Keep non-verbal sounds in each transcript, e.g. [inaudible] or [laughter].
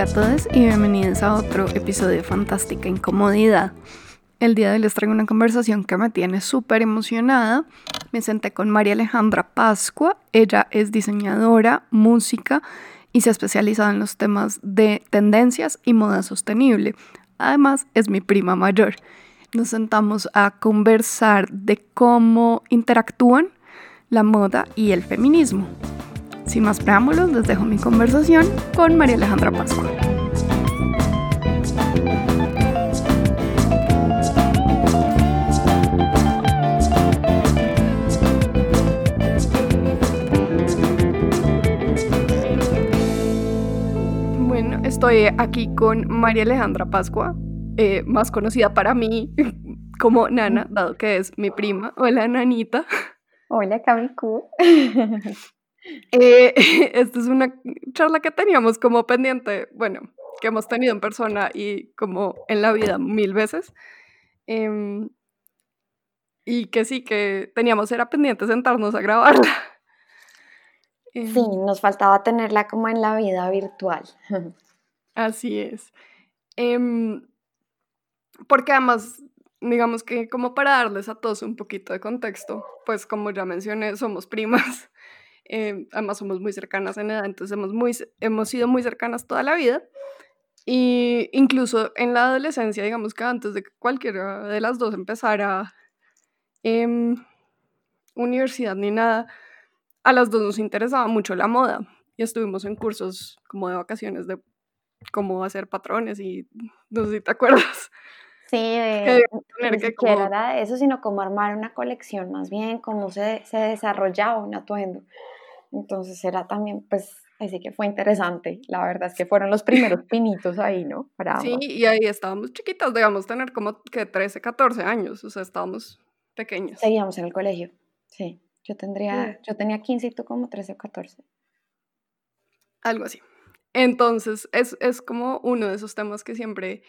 Hola a todos y bienvenidos a otro episodio de Fantástica Incomodidad. El día de hoy les traigo una conversación que me tiene súper emocionada. Me senté con María Alejandra Pascua. Ella es diseñadora, música y se ha especializado en los temas de tendencias y moda sostenible. Además, es mi prima mayor. Nos sentamos a conversar de cómo interactúan la moda y el feminismo. Sin más preámbulos, les dejo mi conversación con María Alejandra Pascua. Bueno, estoy aquí con María Alejandra Pascua, eh, más conocida para mí [laughs] como Nana, dado que es mi prima. Hola, Nanita. Hola, Camicu. [laughs] Eh, [laughs] esta es una charla que teníamos como pendiente, bueno, que hemos tenido en persona y como en la vida mil veces. Em, y que sí, que teníamos, era pendiente sentarnos a grabarla. [laughs] Sí, em. nos faltaba tenerla como en la vida virtual. [laughs] Así es. Em, porque además, digamos que como para darles a todos un poquito de contexto, pues como ya mencioné, somos primas. Eh, además somos muy cercanas en edad, entonces hemos, muy, hemos sido muy cercanas toda la vida. Y incluso en la adolescencia, digamos que antes de que cualquiera de las dos empezara eh, universidad ni nada, a las dos nos interesaba mucho la moda y estuvimos en cursos como de vacaciones de cómo hacer patrones y no sé si te acuerdas. Sí, de, ni siquiera era eso, sino cómo armar una colección, más bien cómo se, se desarrollaba un atuendo. Entonces era también, pues, así que fue interesante. La verdad es que fueron los primeros [laughs] pinitos ahí, ¿no? sí, y ahí estábamos chiquitas, digamos, tener como que 13, 14 años, o sea, estábamos pequeñas. Seguíamos en el colegio, sí. Yo tendría, yo tenía 15 y tú como 13 o 14. Algo así. Entonces, es, es como uno de esos temas que siempre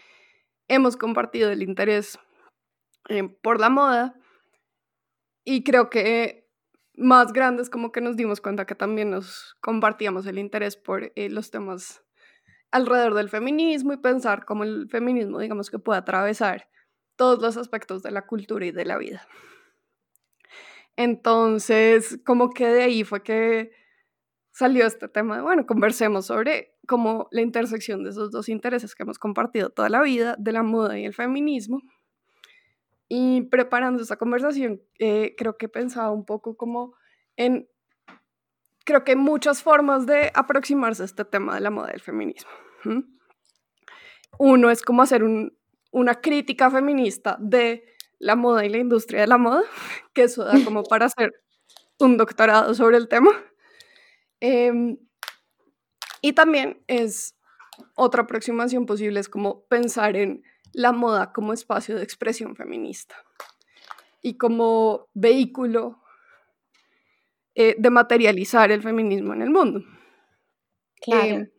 hemos compartido el interés eh, por la moda. Y creo que más grandes como que nos dimos cuenta que también nos compartíamos el interés por eh, los temas alrededor del feminismo y pensar cómo el feminismo, digamos, que puede atravesar todos los aspectos de la cultura y de la vida. Entonces, como que de ahí fue que salió este tema de, bueno, conversemos sobre cómo la intersección de esos dos intereses que hemos compartido toda la vida, de la moda y el feminismo, y preparando esta conversación, eh, creo que pensaba un poco como en, creo que hay muchas formas de aproximarse a este tema de la moda del feminismo. Uno es como hacer una crítica feminista de la moda y la industria de la moda, [laughs] que eso da [laughs] como para hacer un doctorado sobre el tema. Em, y también es otra aproximación posible, es como pensar en la moda como espacio de expresión feminista y como vehículo eh, de materializar el feminismo en el mundo. Claro. Eh,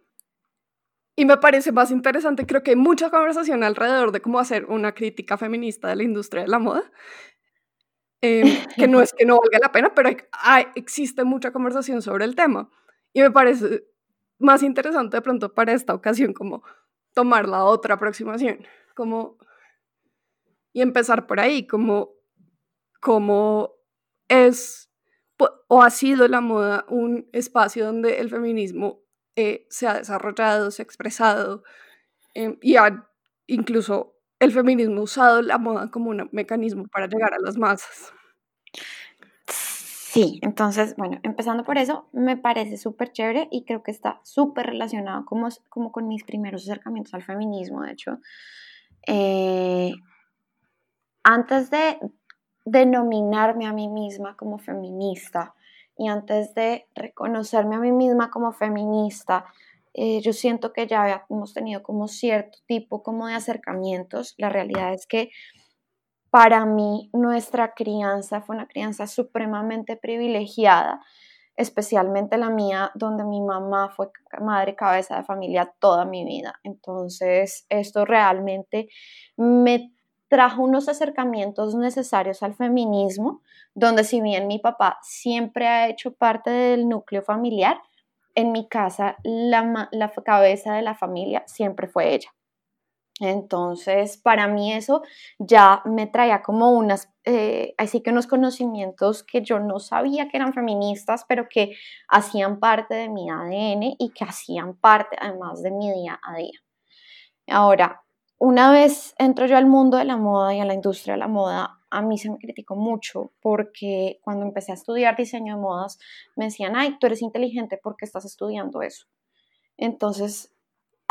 y me parece más interesante, creo que hay mucha conversación alrededor de cómo hacer una crítica feminista de la industria de la moda, em, [laughs] que no es que no valga la pena, pero hay, existe mucha conversación sobre el tema. Y me parece más interesante de pronto para esta ocasión como tomar la otra aproximación como, y empezar por ahí, como, como es o ha sido la moda un espacio donde el feminismo eh, se ha desarrollado, se ha expresado em, y ha incluso el feminismo ha usado la moda como un mecanismo para llegar a las masas. Sí, entonces, bueno, empezando por eso, me parece súper chévere y creo que está súper relacionado como, como con mis primeros acercamientos al feminismo, de hecho, eh, antes de denominarme a mí misma como feminista y antes de reconocerme a mí misma como feminista, eh, yo siento que ya habíamos tenido como cierto tipo como de acercamientos. La realidad es que para mí nuestra crianza fue una crianza supremamente privilegiada especialmente la mía, donde mi mamá fue madre cabeza de familia toda mi vida. Entonces, esto realmente me trajo unos acercamientos necesarios al feminismo, donde si bien mi papá siempre ha hecho parte del núcleo familiar, en mi casa la, la cabeza de la familia siempre fue ella. Entonces, para mí eso ya me traía como unas, eh, así que unos conocimientos que yo no sabía que eran feministas, pero que hacían parte de mi ADN y que hacían parte además de mi día a día. Ahora, una vez entro yo al mundo de la moda y a la industria de la moda, a mí se me criticó mucho porque cuando empecé a estudiar diseño de modas me decían, ay, tú eres inteligente porque estás estudiando eso. Entonces,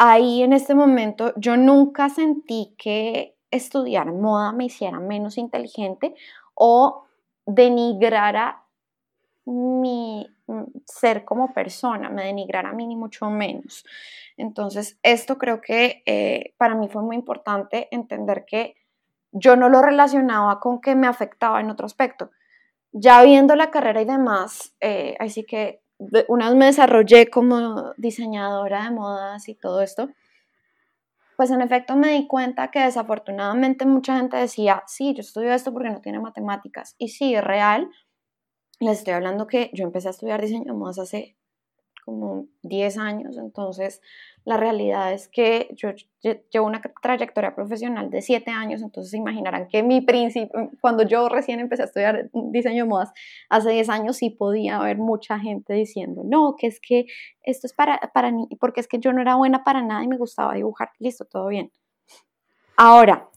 ahí en este momento yo nunca sentí que estudiar moda me hiciera menos inteligente o denigrara mi mm, ser como persona, me denigrara a mí ni mucho menos. Entonces, esto creo que eh, para mí fue muy importante entender que yo no lo relacionaba con que me afectaba en otro aspecto. Ya viendo la carrera y demás, eh, así que una vez me desarrollé como diseñadora de modas y todo esto, pues en efecto me di cuenta que desafortunadamente mucha gente decía, sí, yo estudio esto porque no tiene matemáticas. Y sí, es real. Les estoy hablando que yo empecé a estudiar diseño de modas hace como 10 años, entonces la realidad es que yo llevo una trayectoria profesional de 7 años, entonces se imaginarán que mi principio, cuando yo recién empecé a estudiar diseño de modas hace 10 años, sí podía haber mucha gente diciendo, no, que es que esto es para, para mí, porque es que yo no era buena para nada y me gustaba dibujar, listo, todo bien. Ahora,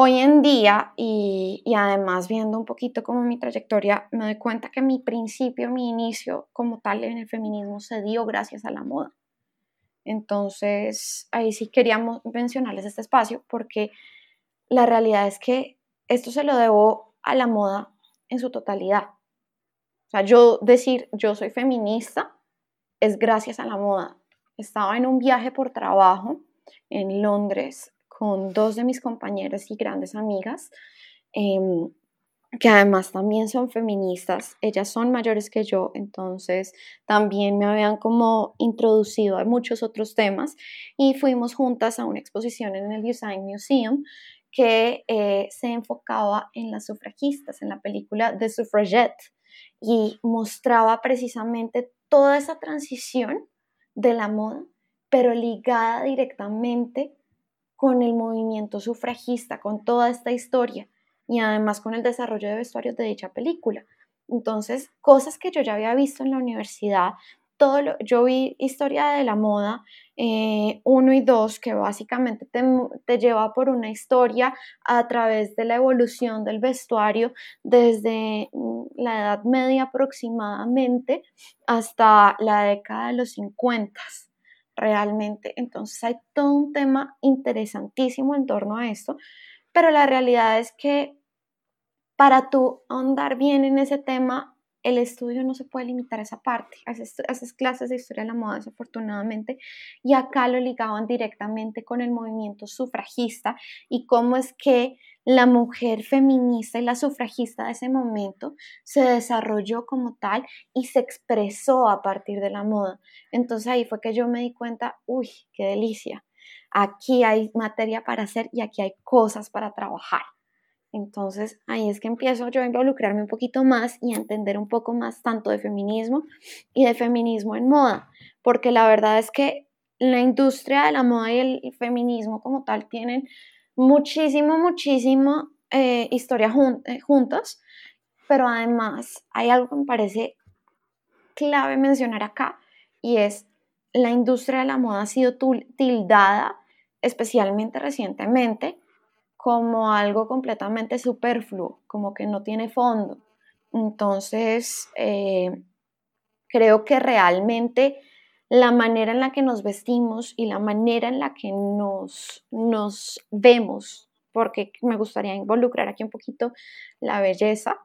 hoy en día, y, además viendo un poquito como mi trayectoria, me doy cuenta que mi principio, mi inicio como tal en el feminismo se dio gracias a la moda. Entonces, ahí sí queríamos mencionarles este espacio porque la realidad es que esto se lo debo a la moda en su totalidad. O sea, yo decir yo soy feminista es gracias a la moda. Estaba en un viaje por trabajo en Londres con dos de mis compañeras y grandes amigas. Em, que además también son feministas, ellas son mayores que yo, entonces también me habían como introducido a muchos otros temas y fuimos juntas a una exposición en el Design Museum que eh, se enfocaba en las sufragistas, en la película The Suffragette y mostraba precisamente toda esa transición de la moda, pero ligada directamente con el movimiento sufragista, con toda esta historia y además con el desarrollo de vestuarios de dicha película. Entonces, cosas que yo ya había visto en la universidad, todo lo, yo vi historia de la moda 1 eh, y 2, que básicamente te, te, lleva por una historia a través de la evolución del vestuario desde mm, la Edad Media aproximadamente hasta la década de los 50 realmente. Entonces hay todo un tema interesantísimo en torno a esto, pero la realidad es que para tú andar bien en ese tema, el estudio no se puede limitar a esa parte, a esas, clases de historia de la moda, desafortunadamente, y acá lo ligaban directamente con el movimiento sufragista y cómo es que la mujer feminista y la sufragista de ese momento se desarrolló como tal y se expresó a partir de la moda. Entonces ahí fue que yo me di cuenta, uy, qué delicia, aquí hay materia para hacer y aquí hay cosas para trabajar. Entonces ahí es que empiezo yo a involucrarme un poquito más y a entender un poco más tanto de feminismo y de feminismo en moda, porque la verdad es que la industria de la moda y el feminismo como tal tienen muchísimo, muchísimo eh, historia eh, juntas, pero además hay algo que me parece clave mencionar acá y es la industria de la moda ha sido tildada especialmente recientemente como algo completamente superfluo, como que no tiene fondo. Entonces, eh, creo que realmente la manera en la que nos vestimos y la manera en la que nos, nos vemos, porque me gustaría involucrar aquí un poquito la belleza,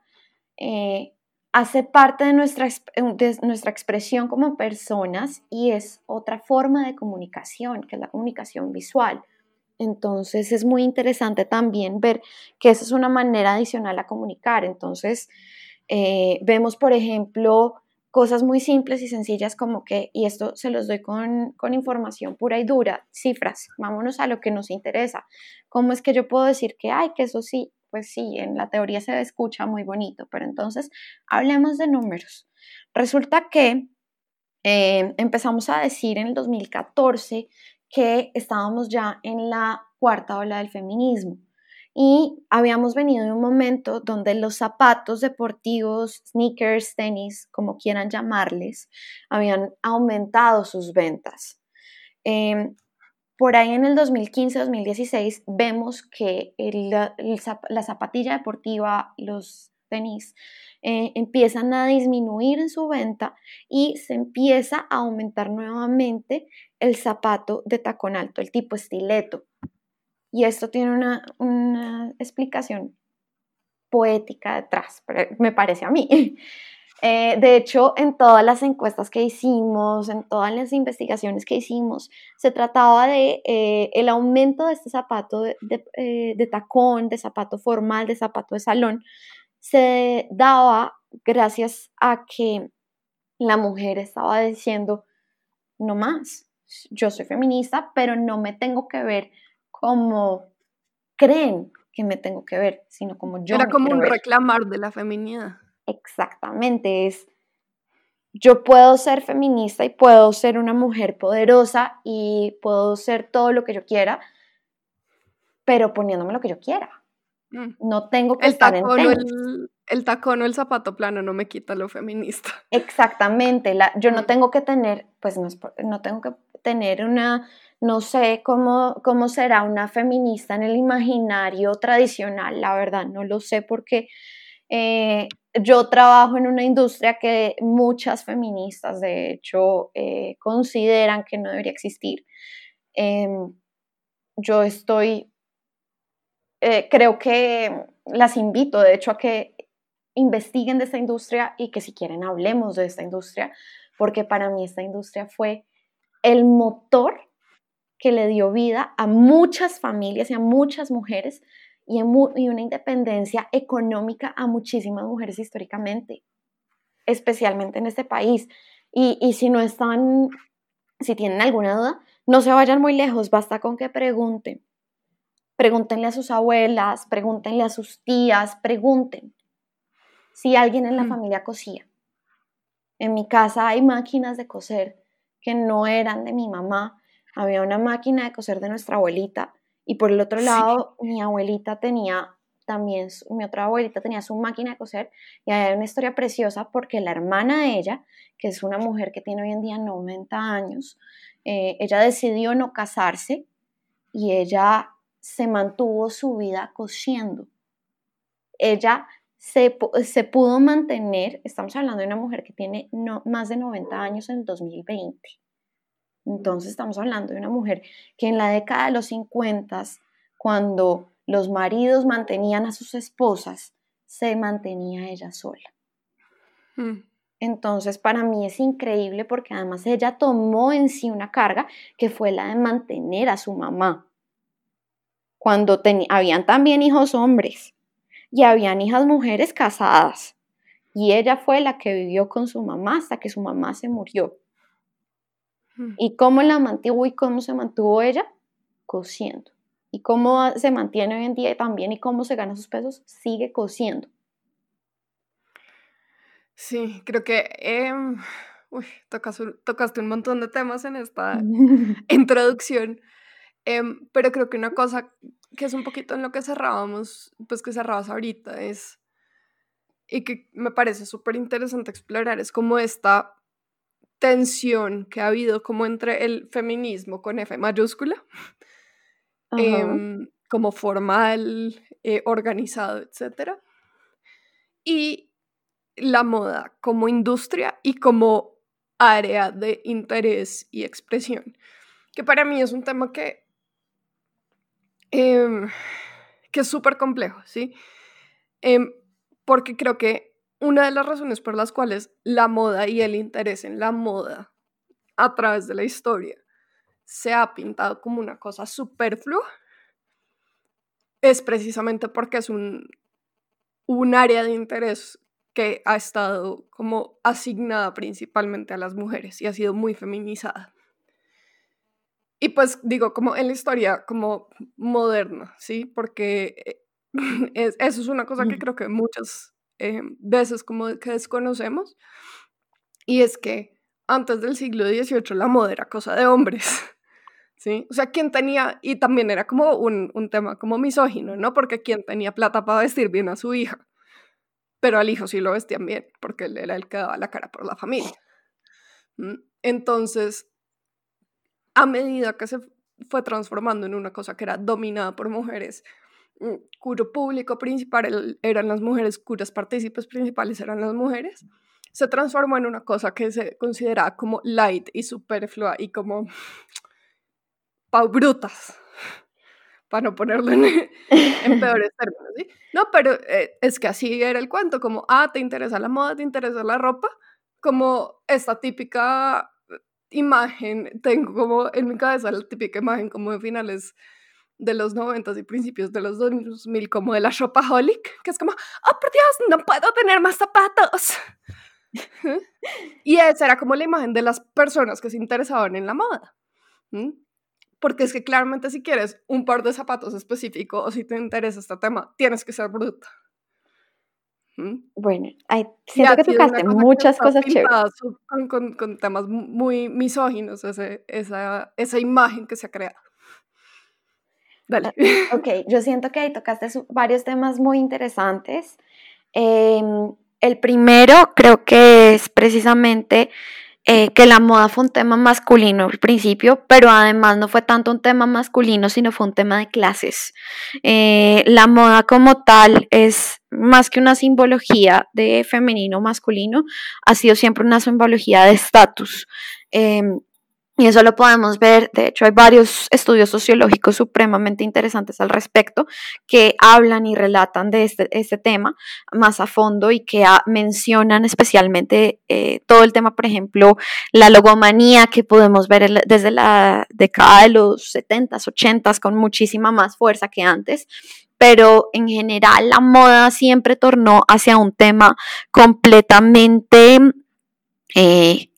eh, hace parte de nuestra, de nuestra expresión como personas y es otra forma de comunicación, que es la comunicación visual. Entonces es muy interesante también ver que esa es una manera adicional a comunicar. Entonces eh, vemos, por ejemplo, cosas muy simples y sencillas como que, y esto se los doy con, con, información pura y dura, cifras, vámonos a lo que nos interesa. ¿Cómo es que yo puedo decir que, ay, que eso sí, pues sí, en la teoría se escucha muy bonito, pero entonces hablemos de números. Resulta que eh, empezamos a decir en el 2014 que estábamos ya en la cuarta ola del feminismo y habíamos venido de un momento donde los zapatos deportivos, sneakers, tenis, como quieran llamarles, habían aumentado sus ventas. Em, por ahí en el 2015-2016 vemos que la zapatilla deportiva, los tenis, eh, empiezan a disminuir en su venta y se empieza a aumentar nuevamente el zapato de tacón alto, el tipo estileto. Y esto tiene una, explicación poética detrás, me parece a mí. [laughs] Eh, de hecho, en todas las encuestas que hicimos, en todas las investigaciones que hicimos, se trataba de eh, el aumento de este zapato de, tacón, de zapato formal, de zapato de salón, se daba gracias a que la mujer estaba diciendo, no más, yo soy feminista, pero no me tengo que ver como creen que me tengo que ver, sino como yo. Era como un reclamar de la feminidad. Exactamente, es yo puedo ser feminista y puedo ser una mujer poderosa y puedo ser todo lo que yo quiera, pero poniéndome lo que yo quiera. Mm. No tengo que estar en el, el, tacón o el zapato plano no me quita lo feminista. [laughs] Exactamente, la, yo no mm. tengo que tener, pues no, no tengo que tener una no sé cómo, cómo será una feminista en el imaginario tradicional, la verdad, no lo sé porque eh, yo trabajo en una industria que muchas feministas, de hecho, eh, consideran que no debería existir. Em, yo estoy, eh, creo que las invito, de hecho, a que investiguen de esta industria y que si quieren hablemos de esta industria, porque para mí esta industria fue el motor que le dio vida a muchas familias y a muchas mujeres y, una independencia económica a muchísimas mujeres históricamente, especialmente en este país. Y, si no están, si tienen alguna duda, no se vayan muy lejos, basta con que pregunten. Pregúntenle a sus abuelas, pregúntenle a sus tías, pregunten si alguien en la familia cosía. En mi casa hay máquinas de coser que no eran de mi mamá, había una máquina de coser de nuestra abuelita y por el otro lado mi abuelita tenía también, mi otra abuelita tenía su máquina de coser y hay una historia preciosa porque la hermana de ella, que es una mujer que tiene hoy en día 90 años, eh, ella decidió no casarse y ella se mantuvo su vida cosiendo. Ella se, se, pudo mantener, estamos hablando de una mujer que tiene no, más de 90 años en el 2020. Entonces estamos hablando de una mujer que en la década de los 50, cuando los maridos mantenían a sus esposas, se mantenía ella sola. Mm. Entonces, para mí es increíble porque además ella tomó en sí una carga que fue la de mantener a su mamá. Cuando habían también hijos hombres y habían hijas mujeres casadas. Y ella fue la que vivió con su mamá hasta que su mamá se murió. ¿Y cómo la mantuvo y cómo se mantuvo ella? Cosiendo. ¿Y cómo se mantiene hoy en día también y cómo se gana sus pesos? Sigue cosiendo. Sí, creo que em, tocaste, un montón de temas en esta [laughs] introducción, em, pero creo que una cosa que es un poquito en lo que cerrábamos, pues que cerrabas ahorita, es, y que me parece súper interesante explorar, es como esta tensión que ha habido como entre el feminismo con F mayúscula, em, como formal, eh, organizado, etc. Y la moda como industria y como área de interés y expresión, que para mí es un tema que, em, que es súper complejo, ¿sí? Em, porque creo que una de las razones por las cuales la moda y el interés en la moda a través de la historia se ha pintado como una cosa superflua es precisamente porque es un, un área de interés que ha estado como asignada principalmente a las mujeres y ha sido muy feminizada. Y pues digo, como en la historia como moderna, ¿sí? Porque [laughs] eso es una cosa que creo que muchas eh, veces como que desconocemos. Y es que antes del siglo XVIII la moda era cosa de hombres. [laughs] ¿Sí? O sea, ¿quién tenía, y también era como un, un tema como misógino, ¿no? Porque ¿quién tenía plata para vestir bien a su hija? Pero al hijo sí lo vestían bien, porque él era el que daba la cara por la familia. Entonces, a medida que se fue transformando en una cosa que era dominada por mujeres, mm, cuyo público principal eran las mujeres, cuyas partícipes principales eran las mujeres, se transformó en una cosa que se consideraba como light y superflua y como pau brutas, [laughs] para no ponerlo en, [laughs] peores términos, ¿sí? No, pero eh, es que así era el cuento, como, ah, ¿te interesa la moda? ¿Te interesa la ropa? Como esta típica imagen, tengo como en mi cabeza la típica imagen como de finales de los 90 y principios de los 2000, como de la shopaholic, que es como, oh, por Dios, no puedo tener más zapatos. [laughs] y esa era como la imagen de las personas que se interesaban en la moda. Porque es que claramente si quieres un par de zapatos específico o si te interesa este tema, tienes que ser bruta. Bueno, hay, siento que tocaste muchas cosas chéveres. Con, con, temas muy misóginos, ese, esa, esa imagen que se ha creado. Dale. Ok, yo siento que ahí tocaste varios temas muy interesantes. Em, el primero creo que es precisamente eh, que la moda fue un tema masculino al principio, pero además no fue tanto un tema masculino, sino fue un tema de clases. Eh, la moda como tal es más que una simbología de femenino masculino, ha sido siempre una simbología de estatus. Em, y eso lo podemos ver, de hecho hay varios estudios sociológicos supremamente interesantes al respecto que hablan y relatan de este, este tema más a fondo y que mencionan especialmente eh, todo el tema, por ejemplo, la logomanía que podemos ver desde la década de los 70s, 80s con muchísima más fuerza que antes pero en general la moda siempre tornó hacia un tema completamente eh,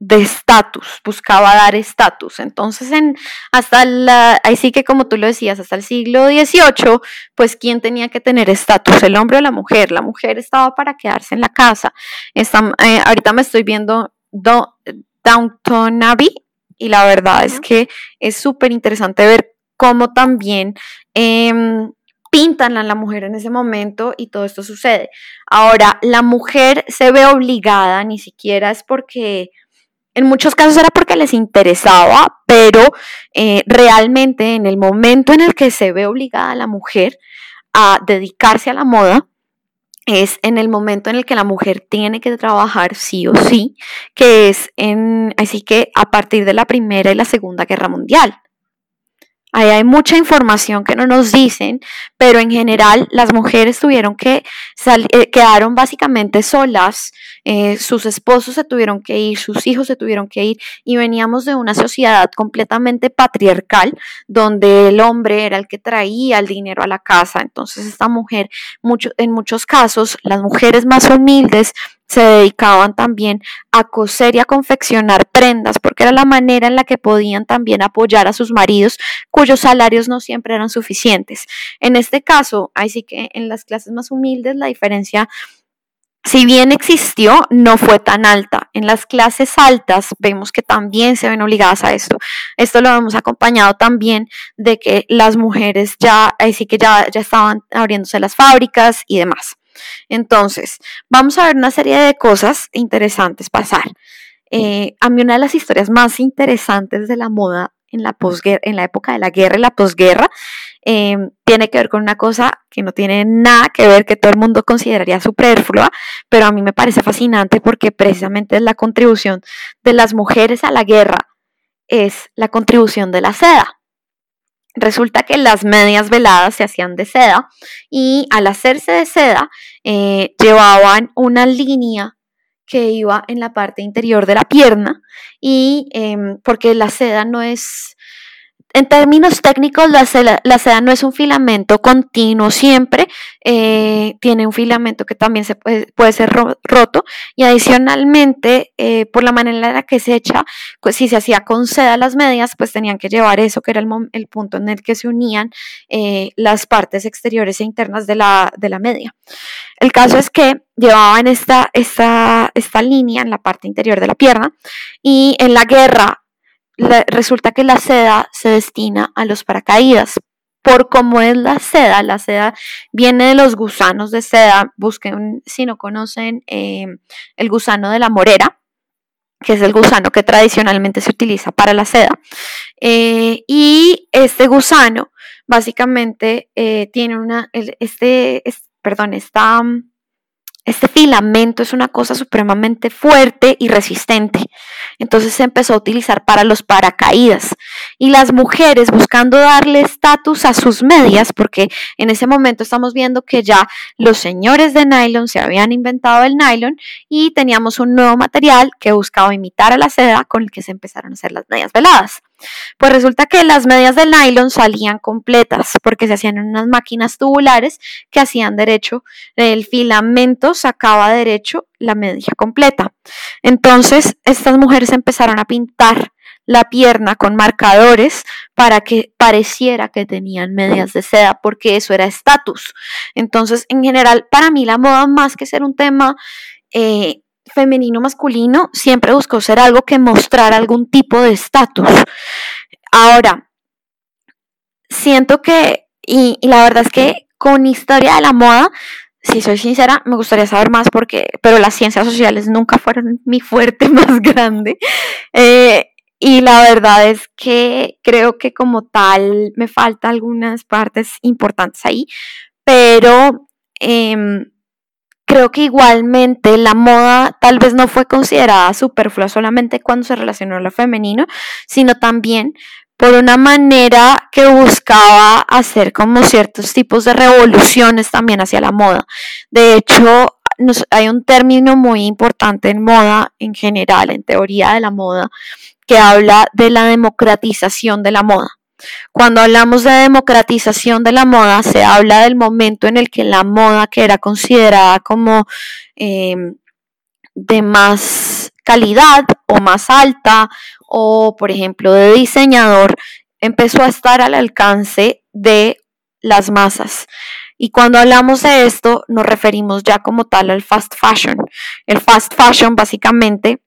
de estatus, buscaba dar estatus. Entonces, en, hasta la, ahí sí que como tú lo decías, hasta el siglo XVIII, pues ¿quién tenía que tener estatus? ¿El hombre o la mujer? La mujer estaba para quedarse en la casa. Está, eh, ahorita me estoy viendo Downton Abbey y la verdad es que es súper interesante ver cómo también... Em, pintan a la mujer en ese momento y todo esto sucede. Ahora, la mujer se ve obligada, ni siquiera es porque en muchos casos era porque les interesaba, pero eh, realmente en el momento en el que se ve obligada la mujer a dedicarse a la moda, es en el momento en el que la mujer tiene que trabajar sí o sí, que es en, así que a partir de la Primera y la Segunda Guerra Mundial. Ahí hay mucha información que no nos dicen, pero en general las mujeres tuvieron que eh, quedaron básicamente solas, eh, sus esposos se tuvieron que ir, sus hijos se tuvieron que ir y veníamos de una sociedad completamente patriarcal donde el hombre era el que traía el dinero a la casa. Entonces esta mujer, mucho, en muchos casos, las mujeres más humildes se dedicaban también a coser y a confeccionar prendas, porque era la manera en la que podían también apoyar a sus maridos, cuyos salarios no siempre eran suficientes. En este caso, ahí sí que en las clases más humildes la diferencia si bien existió, no fue tan alta. En las clases altas vemos que también se ven obligadas a esto. Esto lo hemos acompañado también de que las mujeres ya, ahí sí que ya, ya estaban abriéndose las fábricas y demás. Entonces, vamos a ver una serie de cosas interesantes pasar. Eh, a mí una de las historias más interesantes de la moda en la, en la época de la guerra y la posguerra eh, tiene que ver con una cosa que no tiene nada que ver, que todo el mundo consideraría superflua, pero a mí me parece fascinante porque precisamente es la contribución de las mujeres a la guerra, es la contribución de la seda. Resulta que las medias veladas se hacían de seda y al hacerse de seda eh, llevaban una línea que iba en la parte interior de la pierna y em, porque la seda no es en términos técnicos, la seda, no es un filamento continuo siempre, eh, tiene un filamento que también se puede, ser roto y adicionalmente, eh, por la manera en la que se echa, pues si se hacía con seda las medias, pues tenían que llevar eso, que era el, punto en el que se unían eh, las partes exteriores e internas de la, media. El caso es que llevaban esta, esta línea en la parte interior de la pierna y en la guerra resulta que la seda se destina a los paracaídas. Por cómo es la seda, la seda viene de los gusanos de seda. Busquen si no conocen em, el gusano de la morera, que es el gusano que tradicionalmente se utiliza para la seda. Eh, y este gusano básicamente eh, tiene una, este, perdón, está este filamento es una cosa supremamente fuerte y resistente. Entonces se empezó a utilizar para los paracaídas. Y las mujeres buscando darle estatus a sus medias, porque en ese momento estamos viendo que ya los señores de nylon se habían inventado el nylon y teníamos un nuevo material que buscaba imitar a la seda con el que se empezaron a hacer las medias veladas. Pues resulta que las medias de nylon salían completas porque se hacían en unas máquinas tubulares que hacían derecho, el filamento sacaba derecho la media completa. Entonces, estas mujeres empezaron a pintar la pierna con marcadores para que pareciera que tenían medias de seda, porque eso era estatus. Entonces, en general, para mí la moda, más que ser un tema eh, femenino masculino siempre buscó ser algo que mostrara algún tipo de estatus. Ahora, siento que, y, la verdad es que con historia de la moda, si soy sincera, me gustaría saber más porque, pero las ciencias sociales nunca fueron mi fuerte [laughs] más grande. Eh, y la verdad es que creo que como tal me falta algunas partes importantes ahí, pero em, creo que igualmente la moda tal vez no fue considerada superflua solamente cuando se relacionó a lo femenino, sino también por una manera que buscaba hacer como ciertos tipos de revoluciones también hacia la moda. De hecho, hay un término muy importante en moda en general, en teoría de la moda, que habla de la democratización de la moda. Cuando hablamos de democratización de la moda, se habla del momento en el que la moda, que era considerada como em, de más calidad o más alta, o por ejemplo de diseñador, empezó a estar al alcance de las masas. Y cuando hablamos de esto, nos referimos ya como tal al fast fashion. El fast fashion básicamente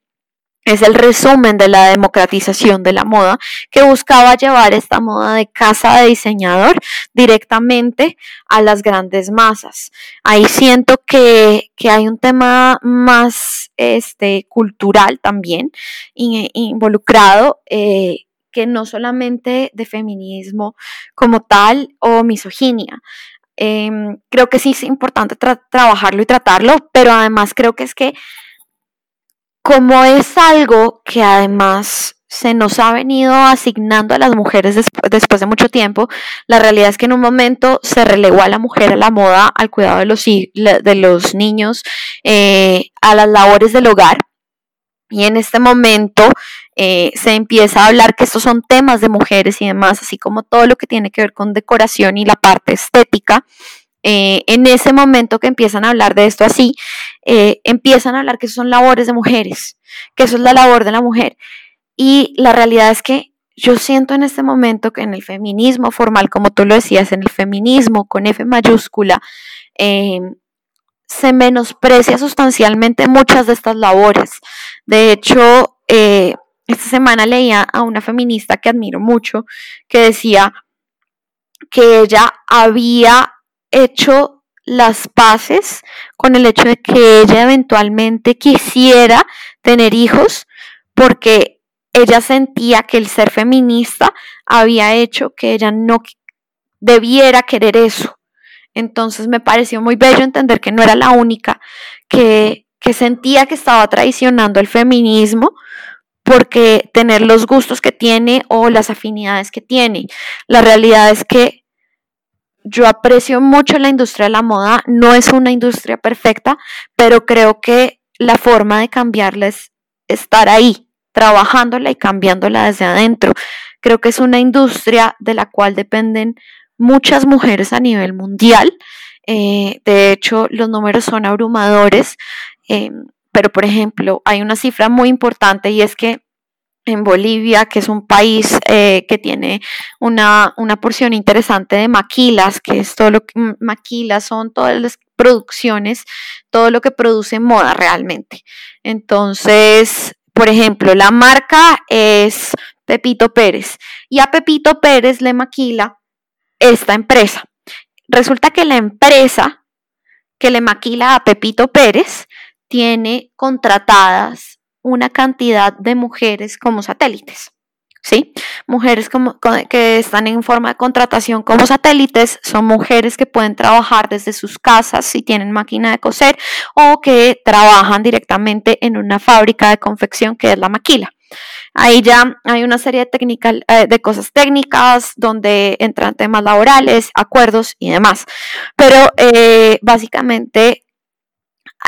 es el resumen de la democratización de la moda que buscaba llevar esta moda de casa de diseñador directamente a las grandes masas. Ahí siento que, hay un tema más este, cultural también involucrado. Eh, que no solamente de feminismo como tal o misoginia. Em, creo que sí es importante trabajarlo y tratarlo, pero además creo que es que como es algo que además se nos ha venido asignando a las mujeres después de mucho tiempo, la realidad es que en un momento se relegó a la mujer a la moda, al cuidado de los, de los niños, eh, a las labores del hogar. Y en este momento eh, se empieza a hablar que estos son temas de mujeres y demás, así como todo lo que tiene que ver con decoración y la parte estética. Eh, en ese momento que empiezan a hablar de esto así, eh, empiezan a hablar que son labores de mujeres, que eso es la labor de la mujer. Y la realidad es que yo siento en este momento que en el feminismo formal, como tú lo decías, en el feminismo con F mayúscula, em, se menosprecia sustancialmente muchas de estas labores. De hecho, eh, esta semana leía a una feminista que admiro mucho, que decía que ella había hecho las paces con el hecho de que ella eventualmente quisiera tener hijos porque ella sentía que el ser feminista había hecho que ella no debiera querer eso. Entonces me pareció muy bello entender que no era la única que, que sentía que estaba traicionando el feminismo porque tener los gustos que tiene o las afinidades que tiene. La realidad es que yo aprecio mucho la industria de la moda, no es una industria perfecta, pero creo que la forma de cambiarla es estar ahí, trabajándola y cambiándola desde adentro. Creo que es una industria de la cual dependen muchas mujeres a nivel mundial. Eh, de hecho, los números son abrumadores. Em, pero, por ejemplo, hay una cifra muy importante y es que en Bolivia, que es un país eh, que tiene una, porción interesante de maquilas, que es todo lo que maquilas son todas las producciones, todo lo que produce moda realmente. Entonces, por ejemplo, la marca es Pepito Pérez y a Pepito Pérez le maquila esta empresa. Resulta que la empresa que le maquila a Pepito Pérez tiene contratadas una cantidad de mujeres como satélites. ¿Sí? Mujeres como, que están en forma de contratación como satélites son mujeres que pueden trabajar desde sus casas si tienen máquina de coser o que trabajan directamente en una fábrica de confección que es la maquila. Ahí ya hay una serie de, eh, de cosas técnicas donde entran temas laborales, acuerdos y demás. Pero eh, básicamente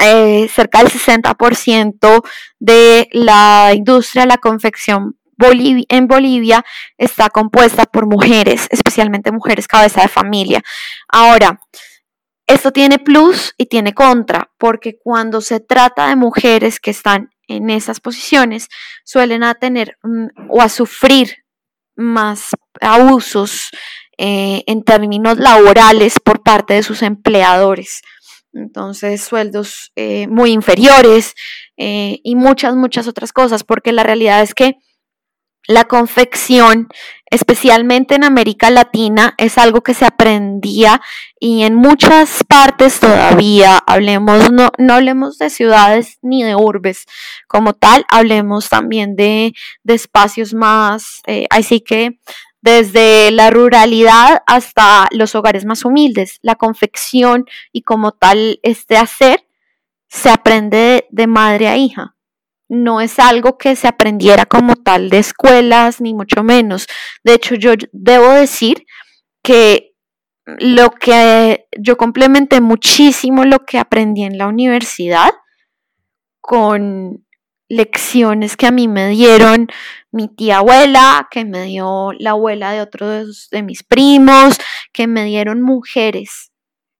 eh, cerca del 60% de la industria de la confección en Bolivia está compuesta por mujeres, especialmente mujeres cabeza de familia. Ahora, esto tiene plus y tiene contra, porque cuando se trata de mujeres que están en esas posiciones, suelen a tener mm, o a sufrir más abusos eh, en términos laborales por parte de sus empleadores entonces sueldos eh, muy inferiores eh, y muchas, muchas otras cosas, porque la realidad es que la confección, especialmente en América Latina, es algo que se aprendía y en muchas partes todavía, hablemos, no, no hablemos de ciudades ni de urbes como tal, hablemos también de, espacios más, eh, así que desde la ruralidad hasta los hogares más humildes. La confección y como tal este hacer se aprende de, madre a hija. No es algo que se aprendiera como tal de escuelas, ni mucho menos. De hecho, yo debo decir que lo que yo complementé muchísimo lo que aprendí en la universidad con lecciones que a mí me dieron mi tía abuela, que me dio la abuela de otros de mis primos, que me dieron mujeres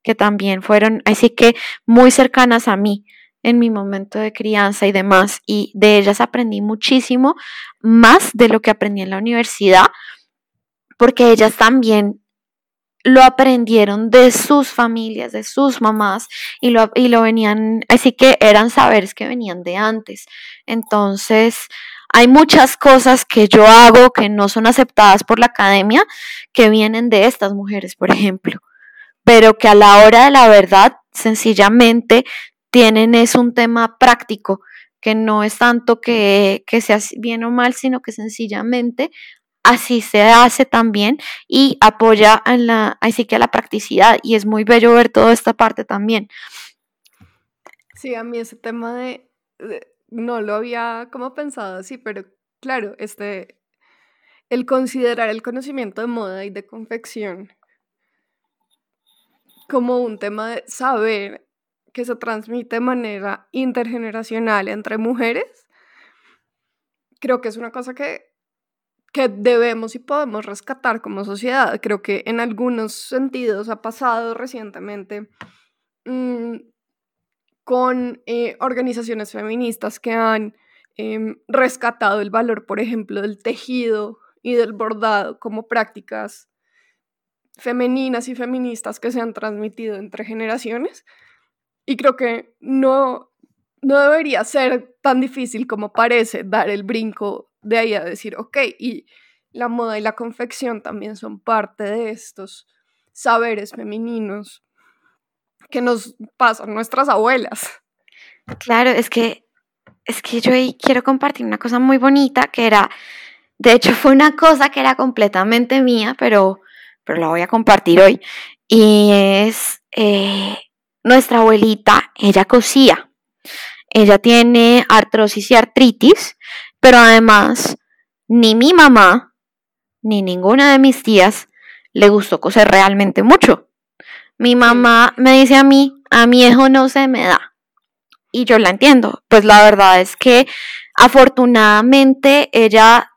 que también fueron, así que muy cercanas a mí en mi momento de crianza y demás. Y de ellas aprendí muchísimo más de lo que aprendí en la universidad, porque ellas también lo aprendieron de sus familias, de sus mamás, y lo, y lo venían, así que eran saberes que venían de antes. Entonces, hay muchas cosas que yo hago que no son aceptadas por la academia, que vienen de estas mujeres, por ejemplo, pero que a la hora de la verdad, sencillamente, tienen es un tema práctico, que no es tanto que, que sea bien o mal, sino que sencillamente así se hace también y apoya en la, así que a la practicidad y es muy bello ver toda esta parte también. Sí, a mí ese tema de, no lo había como pensado así, pero claro, este, el considerar el conocimiento de moda y de confección como un tema de saber que se transmite de manera intergeneracional entre mujeres, creo que es una cosa que que debemos y podemos rescatar como sociedad. Creo que en algunos sentidos ha pasado recientemente mm, con eh, organizaciones feministas que han em, rescatado el valor, por ejemplo, del tejido y del bordado como prácticas femeninas y feministas que se han transmitido entre generaciones. Y creo que no, no debería ser tan difícil como parece dar el brinco de ahí a decir, ok, y la moda y la confección también son parte de estos saberes femeninos que nos pasan nuestras abuelas. Claro, es que es que yo quiero compartir una cosa muy bonita que era, de hecho fue una cosa que era completamente mía, pero, pero la voy a compartir hoy. Y es eh, nuestra abuelita, ella cosía. Ella tiene artrosis y artritis, pero además, ni mi mamá, ni ninguna de mis tías le gustó coser realmente mucho. Mi mamá me dice a mí, a mi hijo no se me da. Y yo la entiendo. Pues la verdad es que afortunadamente ella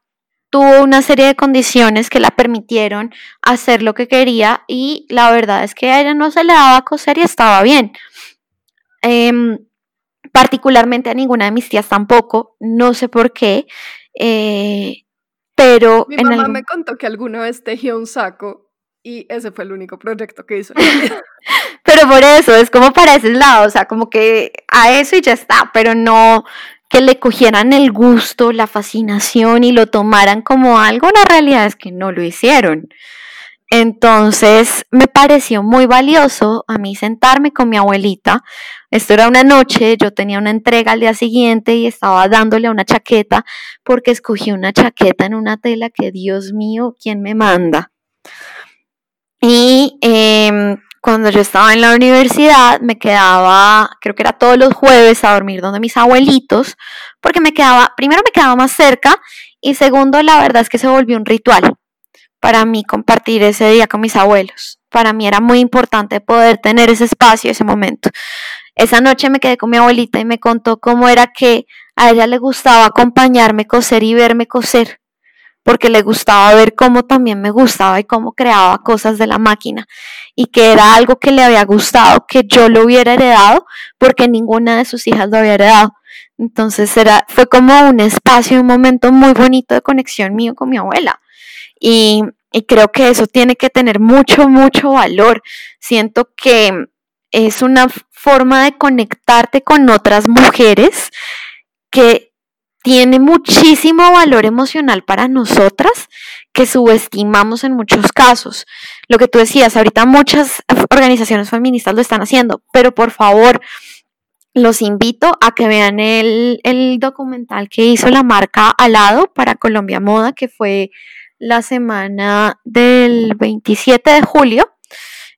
tuvo una serie de condiciones que la permitieron hacer lo que quería y la verdad es que a ella no se le daba a coser y estaba bien. Em, particularmente a ninguna de mis tías tampoco, no sé por qué, eh, pero... Mi mamá me contó que alguna vez tejió un saco y ese fue el único proyecto que hizo. [laughs] pero por eso, es como para ese lado, o sea, como que a eso y ya está, pero no que le cogieran el gusto, la fascinación y lo tomaran como algo, la realidad es que no lo hicieron. Entonces me pareció muy valioso a mí sentarme con mi abuelita. Esto era una noche, yo tenía una entrega al día siguiente y estaba dándole una chaqueta porque escogí una chaqueta en una tela que Dios mío, ¿quién me manda? Y em, cuando yo estaba en la universidad me quedaba, creo que era todos los jueves a dormir donde mis abuelitos, porque me quedaba, primero me quedaba más cerca y segundo, la verdad es que se volvió un ritual para mí compartir ese día con mis abuelos. Para mí era muy importante poder tener ese espacio, ese momento. Esa noche me quedé con mi abuelita y me contó cómo era que a ella le gustaba acompañarme coser y verme coser, porque le gustaba ver cómo también me gustaba y cómo creaba cosas de la máquina, y que era algo que le había gustado que yo lo hubiera heredado, porque ninguna de sus hijas lo había heredado. Entonces era, fue como un espacio, un momento muy bonito de conexión mío con mi abuela. Y y creo que eso tiene que tener mucho, mucho valor. Siento que es una forma de conectarte con otras mujeres que tiene muchísimo valor emocional para nosotras que subestimamos en muchos casos. Lo que tú decías, ahorita muchas organizaciones feministas lo están haciendo, pero por favor, los invito a que vean el, el documental que hizo la marca Alado para Colombia Moda, que fue la semana del 27 de julio.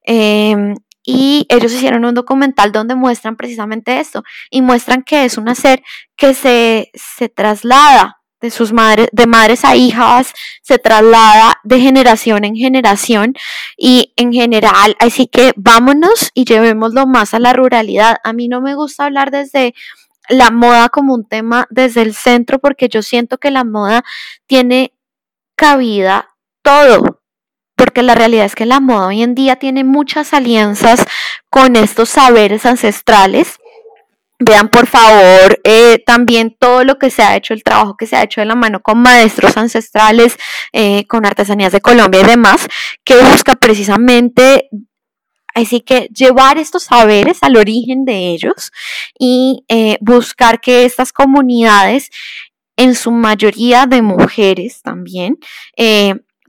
Em, y ellos hicieron un documental donde muestran precisamente esto y muestran que es un hacer que se, se traslada de sus madres, de madres a hijas, se traslada de generación en generación y en general, así que vámonos y llevémoslo más a la ruralidad. A mí no me gusta hablar desde la moda como un tema desde el centro porque yo siento que la moda tiene cabida todo, porque la realidad es que la moda hoy en día tiene muchas alianzas con estos saberes ancestrales. Vean por favor eh, también todo lo que se ha hecho, el trabajo que se ha hecho de la mano con maestros ancestrales, eh, con artesanías de Colombia y demás, que busca precisamente Así que llevar estos saberes al origen de ellos y eh, buscar que estas comunidades en su mayoría de mujeres también,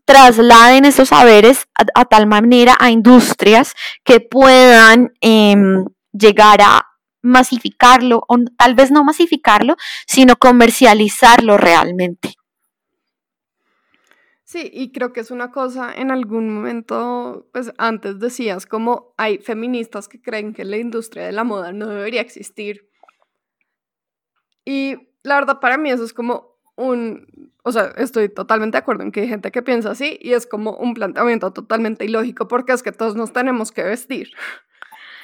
trasladen esos saberes a, tal manera a industrias que puedan em, llegar a masificarlo, o tal vez no masificarlo, sino comercializarlo realmente. Sí, y creo que es una cosa, en algún momento, pues antes decías, como hay feministas que creen que la industria de la moda no debería existir. Y la verdad para mí eso es como un, o sea, estoy totalmente de acuerdo en que hay gente que piensa así y es como un planteamiento totalmente ilógico porque es que todos nos tenemos que vestir.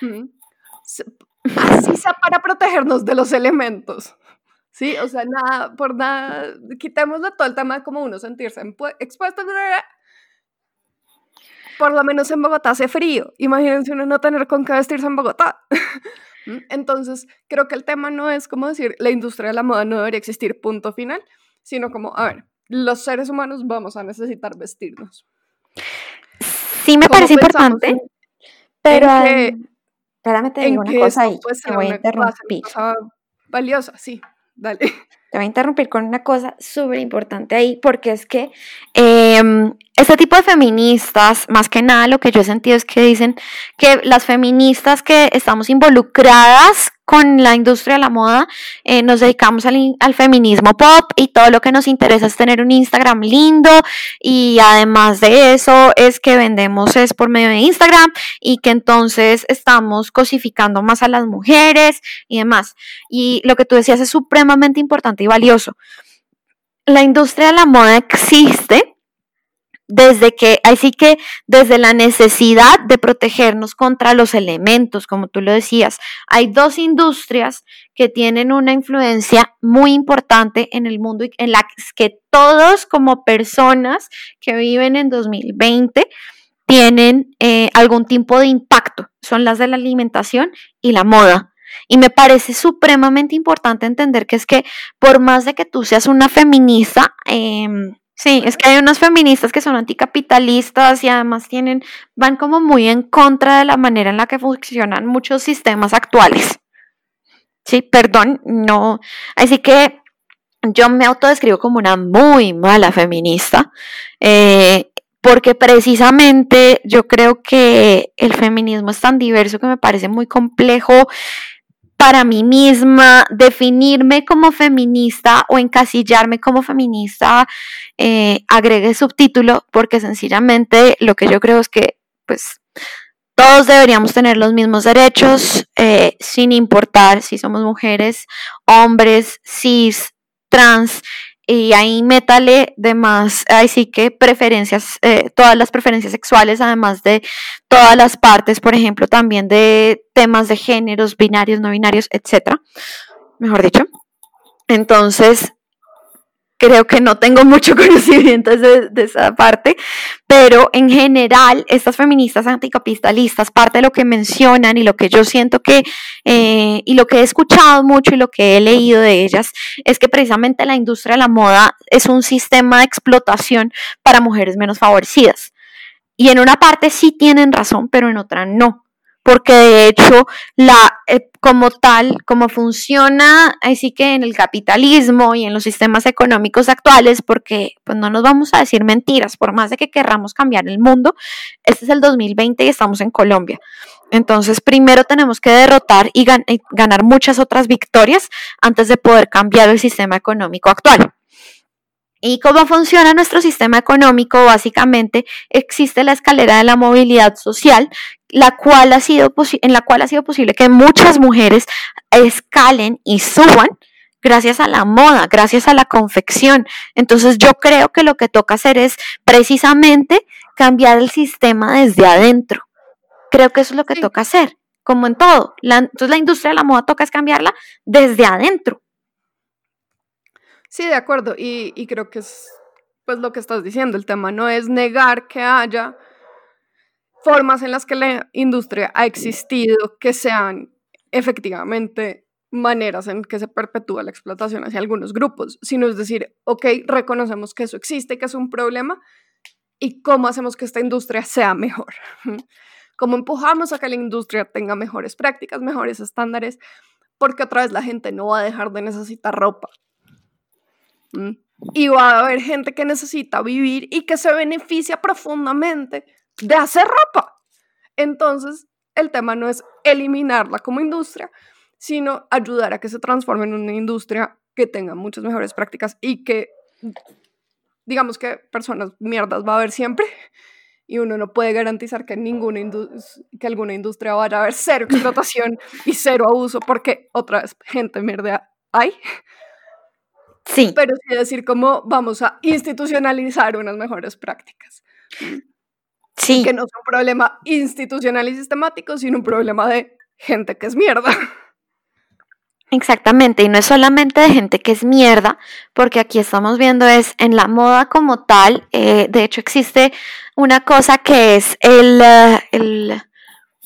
Así sea para protegernos de los elementos. Sí, o sea, nada, por nada, quitémosle todo el tema de como uno sentirse expuesto. Por lo menos en Bogotá hace frío. Imagínense uno no tener con qué vestirse en Bogotá. [laughs] Entonces, creo que el tema no es como decir la industria de la moda no debería existir, punto final, sino como, a ver, los seres humanos vamos a necesitar vestirnos. Sí, me parece importante, pero espérame, te digo una cosa ahí, te voy a interrumpir. valiosa, sí, dale. [laughs] Te voy a interrumpir con una cosa súper importante ahí, porque es que em, este tipo de feministas, más que nada lo que yo he sentido es que dicen que las feministas que estamos involucradas con la industria de la moda, eh, nos dedicamos al, al, feminismo pop y todo lo que nos interesa es tener un Instagram lindo y además de eso es que vendemos es por medio de Instagram y que entonces estamos cosificando más a las mujeres y demás. Y lo que tú decías es supremamente importante y valioso. La industria de la moda existe desde que, así que desde la necesidad de protegernos contra los elementos, como tú lo decías, hay dos industrias que tienen una influencia muy importante en el mundo y en las que todos como personas que viven en 2020 tienen eh, algún tipo de impacto, son las de la alimentación y la moda. Y me parece supremamente importante entender que es que por más de que tú seas una feminista, eh, Sí, es que hay unas feministas que son anticapitalistas y además tienen, van como muy en contra de la manera en la que funcionan muchos sistemas actuales. Sí, perdón, no. Así que yo me autodescribo como una muy mala feminista, eh, porque precisamente yo creo que el feminismo es tan diverso que me parece muy complejo para mí misma, definirme como feminista o encasillarme como feminista, eh, agregue subtítulo, porque sencillamente lo que yo creo es que, pues, todos deberíamos tener los mismos derechos, eh, sin importar si somos mujeres, hombres, cis, trans, y ahí métale de más, ahí sí que preferencias, eh, todas las preferencias sexuales, además de todas las partes, por ejemplo, también de temas de géneros, binarios, no binarios, etcétera, mejor dicho. Entonces, creo que no tengo mucho [laughs] conocimiento de, esa parte, pero en general estas feministas anticapitalistas, parte de lo que mencionan y lo que yo siento que, eh, y lo que he escuchado mucho y lo que he leído de ellas, es que precisamente la industria de la moda es un sistema de explotación para mujeres menos favorecidas. Y en una parte sí tienen razón, pero en otra no porque de hecho la eh, como tal, como funciona así que en el capitalismo y en los sistemas económicos actuales, porque pues no nos vamos a decir mentiras, por más de que querramos cambiar el mundo, este es el 2020 y estamos en Colombia. Entonces, primero tenemos que derrotar y ganar muchas otras victorias antes de poder cambiar el sistema económico actual. ¿Y cómo funciona nuestro sistema económico? Básicamente existe la escalera de la movilidad social, la cual ha sido en la cual ha sido posible que muchas mujeres escalen y suban gracias a la moda, gracias a la confección. Entonces yo creo que lo que toca hacer es precisamente cambiar el sistema desde adentro. Creo que eso es lo que toca hacer, como en todo. entonces la industria de la moda toca es cambiarla desde adentro. Sí, de acuerdo. Y, creo que es pues lo que estás diciendo. El tema no es negar que haya formas en las que la industria ha existido que sean efectivamente maneras en que se perpetúa la explotación hacia algunos grupos, sino es decir, ok, reconocemos que eso existe, que es un problema, y cómo hacemos que esta industria sea mejor. [laughs] Cómo empujamos a que la industria tenga mejores prácticas, mejores estándares, porque otra vez la gente no va a dejar de necesitar ropa, y va a haber gente que necesita vivir y que se beneficia profundamente de hacer ropa. Entonces, el tema no es eliminarla como industria, sino ayudar a que se transforme en una industria que tenga muchas mejores prácticas y que, digamos que personas mierdas va a haber siempre y uno no puede garantizar que, ninguna que alguna industria vaya a haber cero [laughs] explotación y cero abuso porque otra vez gente mierda hay. Sí. Pero sí decir cómo vamos a institucionalizar unas mejores prácticas. Sí. Que no es un problema institucional y sistemático, sino un problema de gente que es mierda. Exactamente, y no es solamente de gente que es mierda, porque aquí estamos viendo es en la moda como tal, eh, de hecho existe una cosa que es el, eh, el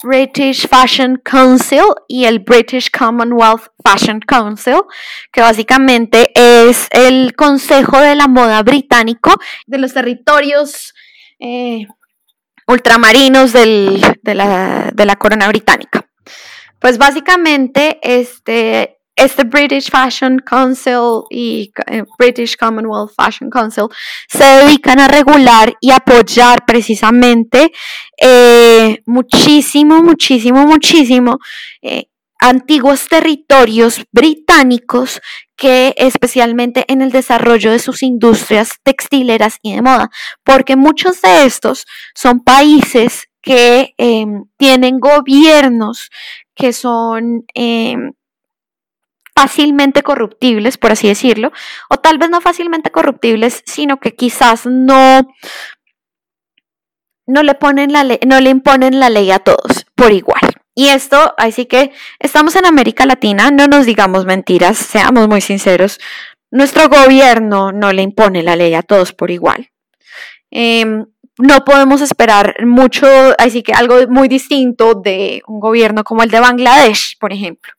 British Fashion Council y el British Commonwealth Fashion Council, que básicamente es el Consejo de la Moda británico de los territorios eh, ultramarinos de, la, de la corona británica. Pues básicamente este, este British Fashion Council y eh, British Commonwealth Fashion Council se dedican a regular y apoyar precisamente eh, muchísimo, muchísimo, muchísimo eh, antiguos territorios británicos que especialmente en el desarrollo de sus industrias textileras y de moda, porque muchos de estos son países que em, tienen gobiernos que son em, fácilmente corruptibles, por así decirlo, o tal vez no fácilmente corruptibles, sino que quizás no, no le, ponen la no le imponen la ley a todos por igual. Y esto, así que estamos en América Latina, no nos digamos mentiras, seamos muy sinceros. Nuestro gobierno no le impone la ley a todos por igual. Em, no podemos esperar mucho, así que algo muy distinto de un gobierno como el de Bangladesh, por ejemplo.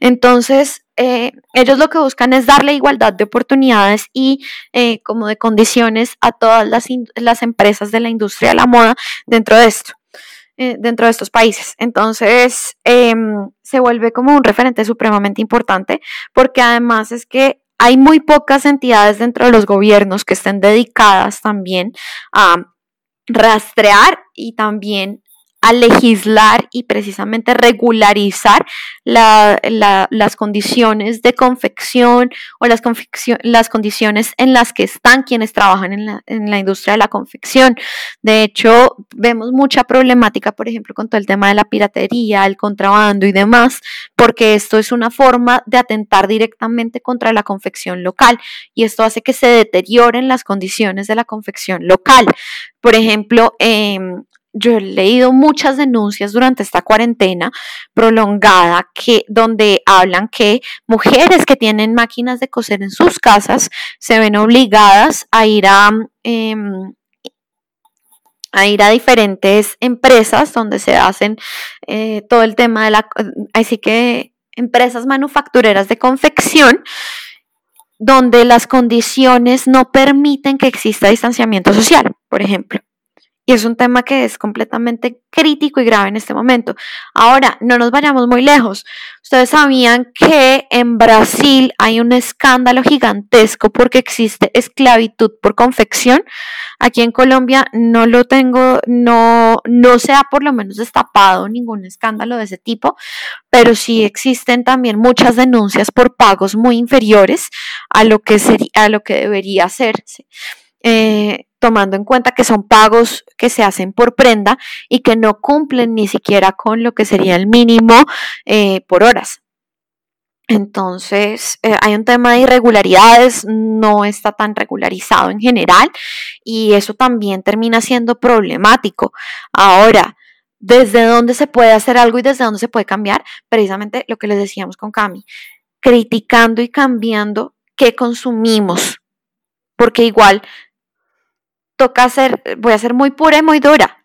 Entonces, eh, ellos lo que buscan es darle igualdad de oportunidades y eh, como de condiciones a todas las, las, empresas de la industria de la moda dentro de esto, eh, dentro de estos países. Entonces, em, se vuelve como un referente supremamente importante porque además es que hay muy pocas entidades dentro de los gobiernos que estén dedicadas también a rastrear y también a legislar y precisamente regularizar las condiciones de confección o las, las condiciones en las que están quienes trabajan en la, en la, industria de la confección. De hecho, vemos mucha problemática, por ejemplo, con todo el tema de la piratería, el contrabando y demás, porque esto es una forma de atentar directamente contra la confección local y esto hace que se deterioren las condiciones de la confección local. Por ejemplo, eh, yo he leído muchas denuncias durante esta cuarentena prolongada que donde hablan que mujeres que tienen máquinas de coser en sus casas se ven obligadas a ir a em, a ir a diferentes empresas donde se hacen eh, todo el tema de la así que empresas manufactureras de confección donde las condiciones no permiten que exista distanciamiento social, por ejemplo. Y es un tema que es completamente crítico y grave en este momento. Ahora, no nos vayamos muy lejos. Ustedes sabían que en Brasil hay un escándalo gigantesco porque existe esclavitud por confección. Aquí en Colombia no lo tengo, no, no se ha por lo menos destapado ningún escándalo de ese tipo, pero sí existen también muchas denuncias por pagos muy inferiores a lo que, sería, a lo que debería hacerse. Eh, tomando en cuenta que son pagos que se hacen por prenda y que no cumplen ni siquiera con lo que sería el mínimo eh, por horas. Entonces, eh, hay un tema de irregularidades, no está tan regularizado en general y eso también termina siendo problemático. Ahora, ¿desde dónde se puede hacer algo y desde dónde se puede cambiar? Precisamente lo que les decíamos con Cami, criticando y cambiando qué consumimos, porque igual toca ser, voy a ser muy pura y muy dura.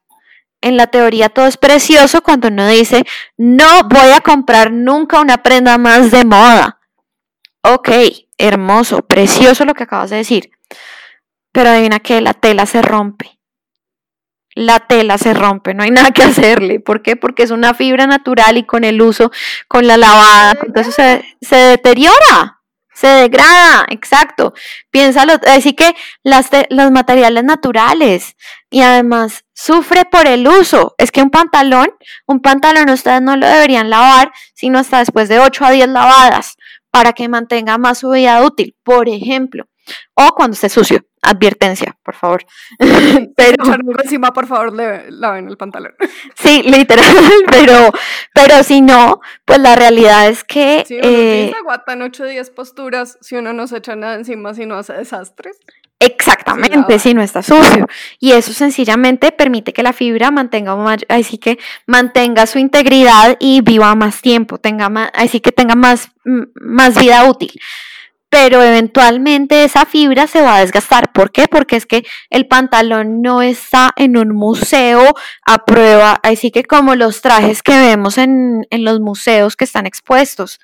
En la teoría todo es precioso cuando uno dice, no voy a comprar nunca una prenda más de moda. Ok, hermoso, precioso lo que acabas de decir. Pero adivina que la tela se rompe. La tela se rompe, no hay nada que hacerle. ¿Por qué? Porque es una fibra natural y con el uso, con la lavada, entonces se, se deteriora se degrada, exacto. Piénsalo, así que las los materiales naturales y además sufre por el uso. Es que un pantalón, un pantalón ustedes no lo deberían lavar sino hasta después de 8 a 10 lavadas para que mantenga más su vida útil, por ejemplo. O cuando esté sucio, advertencia, por favor. [laughs] pero encima, por favor, le, laven el pantalón. [laughs] Sí, literal, [laughs] pero, pero si no, pues la realidad es que... Si uno eh, aguantan 8 o 10 posturas, si uno no se echa nada encima, si no hace desastres. Exactamente, si no está sucio. Y eso sencillamente permite que la fibra mantenga así que mantenga su integridad y viva más tiempo, tenga más, así que tenga más, más vida útil pero eventualmente esa fibra se va a desgastar. ¿Por qué? Porque es que el pantalón no está en un museo a prueba, así que como los trajes que vemos en, en los museos que están expuestos.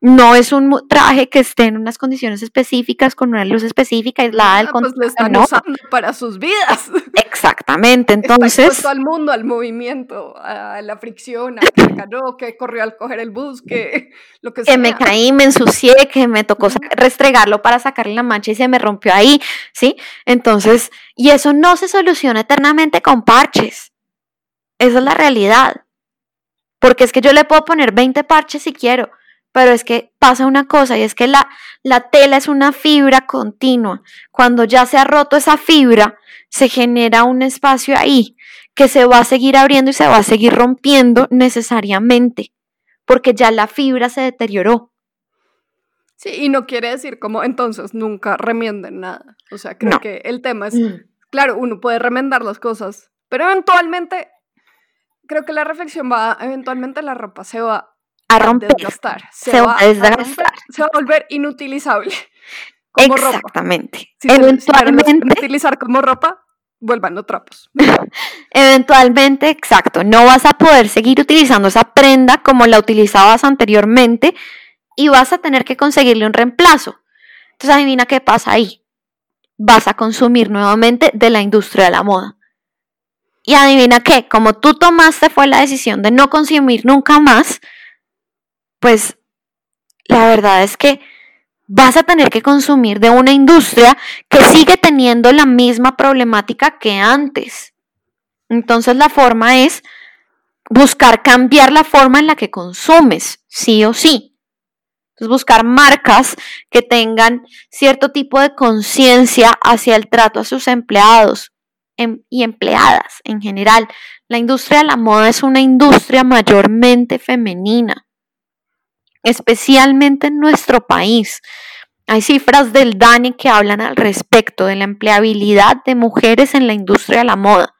No es un traje que esté en unas condiciones específicas, con una luz específica, aislada del ah, pues lo están usando para sus vidas. Exactamente, entonces. Está al mundo, al movimiento, a la fricción, a que cayó, que corrió al coger el bus, que lo que, que me caí, me ensucié, que me tocó restregarlo para sacarle la mancha y se me rompió ahí, ¿sí? Entonces, y eso no se soluciona eternamente con parches. Esa es la realidad. Porque es que yo le puedo poner 20 parches si quiero pero es que pasa una cosa y es que la, la tela es una fibra continua. Cuando ya se ha roto esa fibra, se genera un espacio ahí que se va a seguir abriendo y se va a seguir rompiendo necesariamente, porque ya la fibra se deterioró. Sí, y no quiere decir como entonces nunca remienden nada. O sea, creo que el tema es, mm. claro, uno puede remendar las cosas Pero eventualmente, creo que la reflexión va, eventualmente la ropa se va a romper, se, va, a desgastar, se va a volver inutilizable. [laughs] Como Exactamente. Eventualmente. utilizar como ropa, vuelvan trapos. [laughs] [laughs] Eventualmente, exacto. No vas a poder seguir utilizando esa prenda como la utilizabas anteriormente y vas a tener que conseguirle un reemplazo. Entonces, adivina qué pasa ahí. Vas a consumir nuevamente de la industria de la moda. Y adivina qué, como tú tomaste fue la decisión de no consumir nunca más, pues la verdad es que vas a tener que consumir de una industria que sigue teniendo la misma problemática que antes. Entonces la forma es buscar cambiar la forma en la que consumes, sí o sí. Entonces buscar marcas que tengan cierto tipo de conciencia hacia el trato a sus empleados em, y empleadas en general. La industria de la moda es una industria mayormente femenina especialmente en nuestro país. Hay cifras del DANE que hablan al respecto de la empleabilidad de mujeres en la industria de la moda.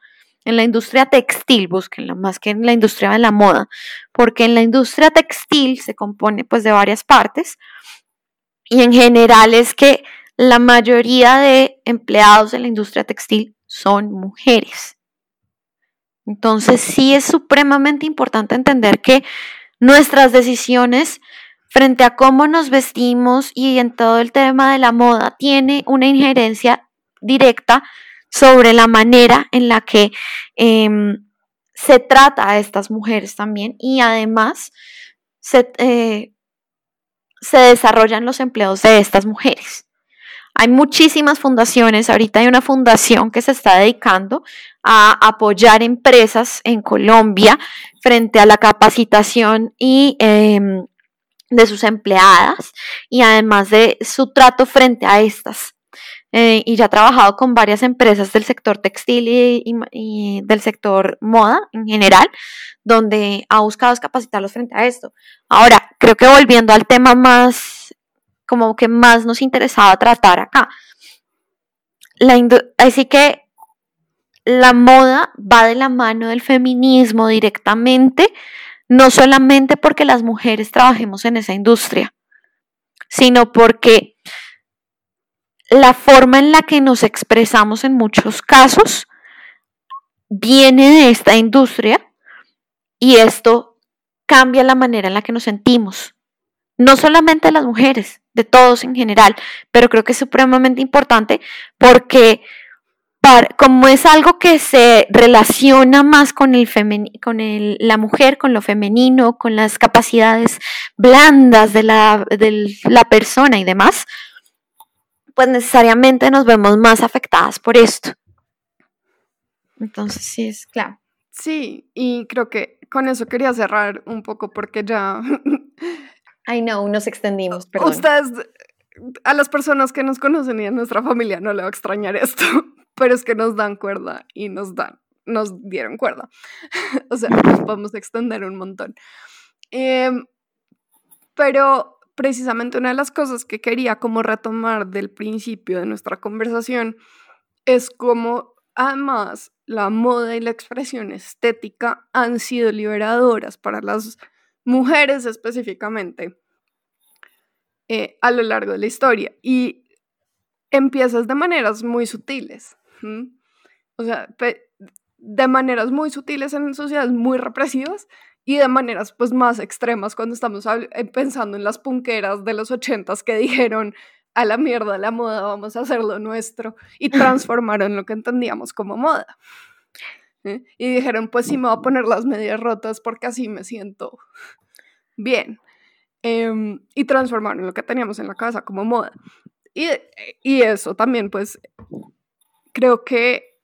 En la industria textil, búsquenlo más que en la industria de la moda, porque en la industria textil se compone pues de varias partes y en general es que la mayoría de empleados en la industria textil son mujeres. Entonces sí es supremamente importante entender que nuestras decisiones frente a cómo nos vestimos y en todo el tema de la moda tiene una injerencia directa sobre la manera en la que em, se trata a estas mujeres también y además se, eh, se desarrollan los empleos de estas mujeres. Hay muchísimas fundaciones, ahorita hay una fundación que se está dedicando a apoyar empresas en Colombia frente a la capacitación y em, de sus empleadas y además de su trato frente a estas. Eh, y ya ha trabajado con varias empresas del sector textil y, del sector moda en general, donde ha buscado capacitarlos frente a esto. Ahora, creo que volviendo al tema más, como que más nos interesaba tratar acá, así que la moda va de la mano del feminismo directamente, no solamente porque las mujeres trabajemos en esa industria, sino porque la forma en la que nos expresamos en muchos casos viene de esta industria y esto cambia la manera en la que nos sentimos. No solamente las mujeres, de todos en general, pero creo que es supremamente importante porque como es algo que se relaciona más con, el con la mujer, con lo femenino, con las capacidades blandas de la, de la persona y demás, pues necesariamente nos vemos más afectadas por esto. Entonces, sí, es claro. Sí, y creo que con eso quería cerrar un poco porque ya... [laughs] I know, nos extendimos, perdón. Ustedes, a las personas que nos conocen y a nuestra familia no le va a extrañar esto, [laughs] pero es que nos dan cuerda y nos dan, nos dieron cuerda. [laughs] o sea, nos podemos extender un montón. Em, pero precisamente una de las cosas que quería como retomar del principio de nuestra conversación es como además la moda y la expresión estética han sido liberadoras para las mujeres específicamente eh, a lo largo de la historia y empiezas de maneras muy sutiles. O sea, de maneras muy sutiles en sociedades muy represivas y de maneras pues más extremas cuando estamos eh, pensando en las punqueras de los ochentas que dijeron a la mierda la moda, vamos a hacerlo nuestro y [laughs] transformaron lo que entendíamos como moda. ¿eh? Y dijeron, pues sí me voy a poner las medias rotas porque así me siento bien. Em, y transformaron lo que teníamos en la casa como moda. Y, y eso también pues creo que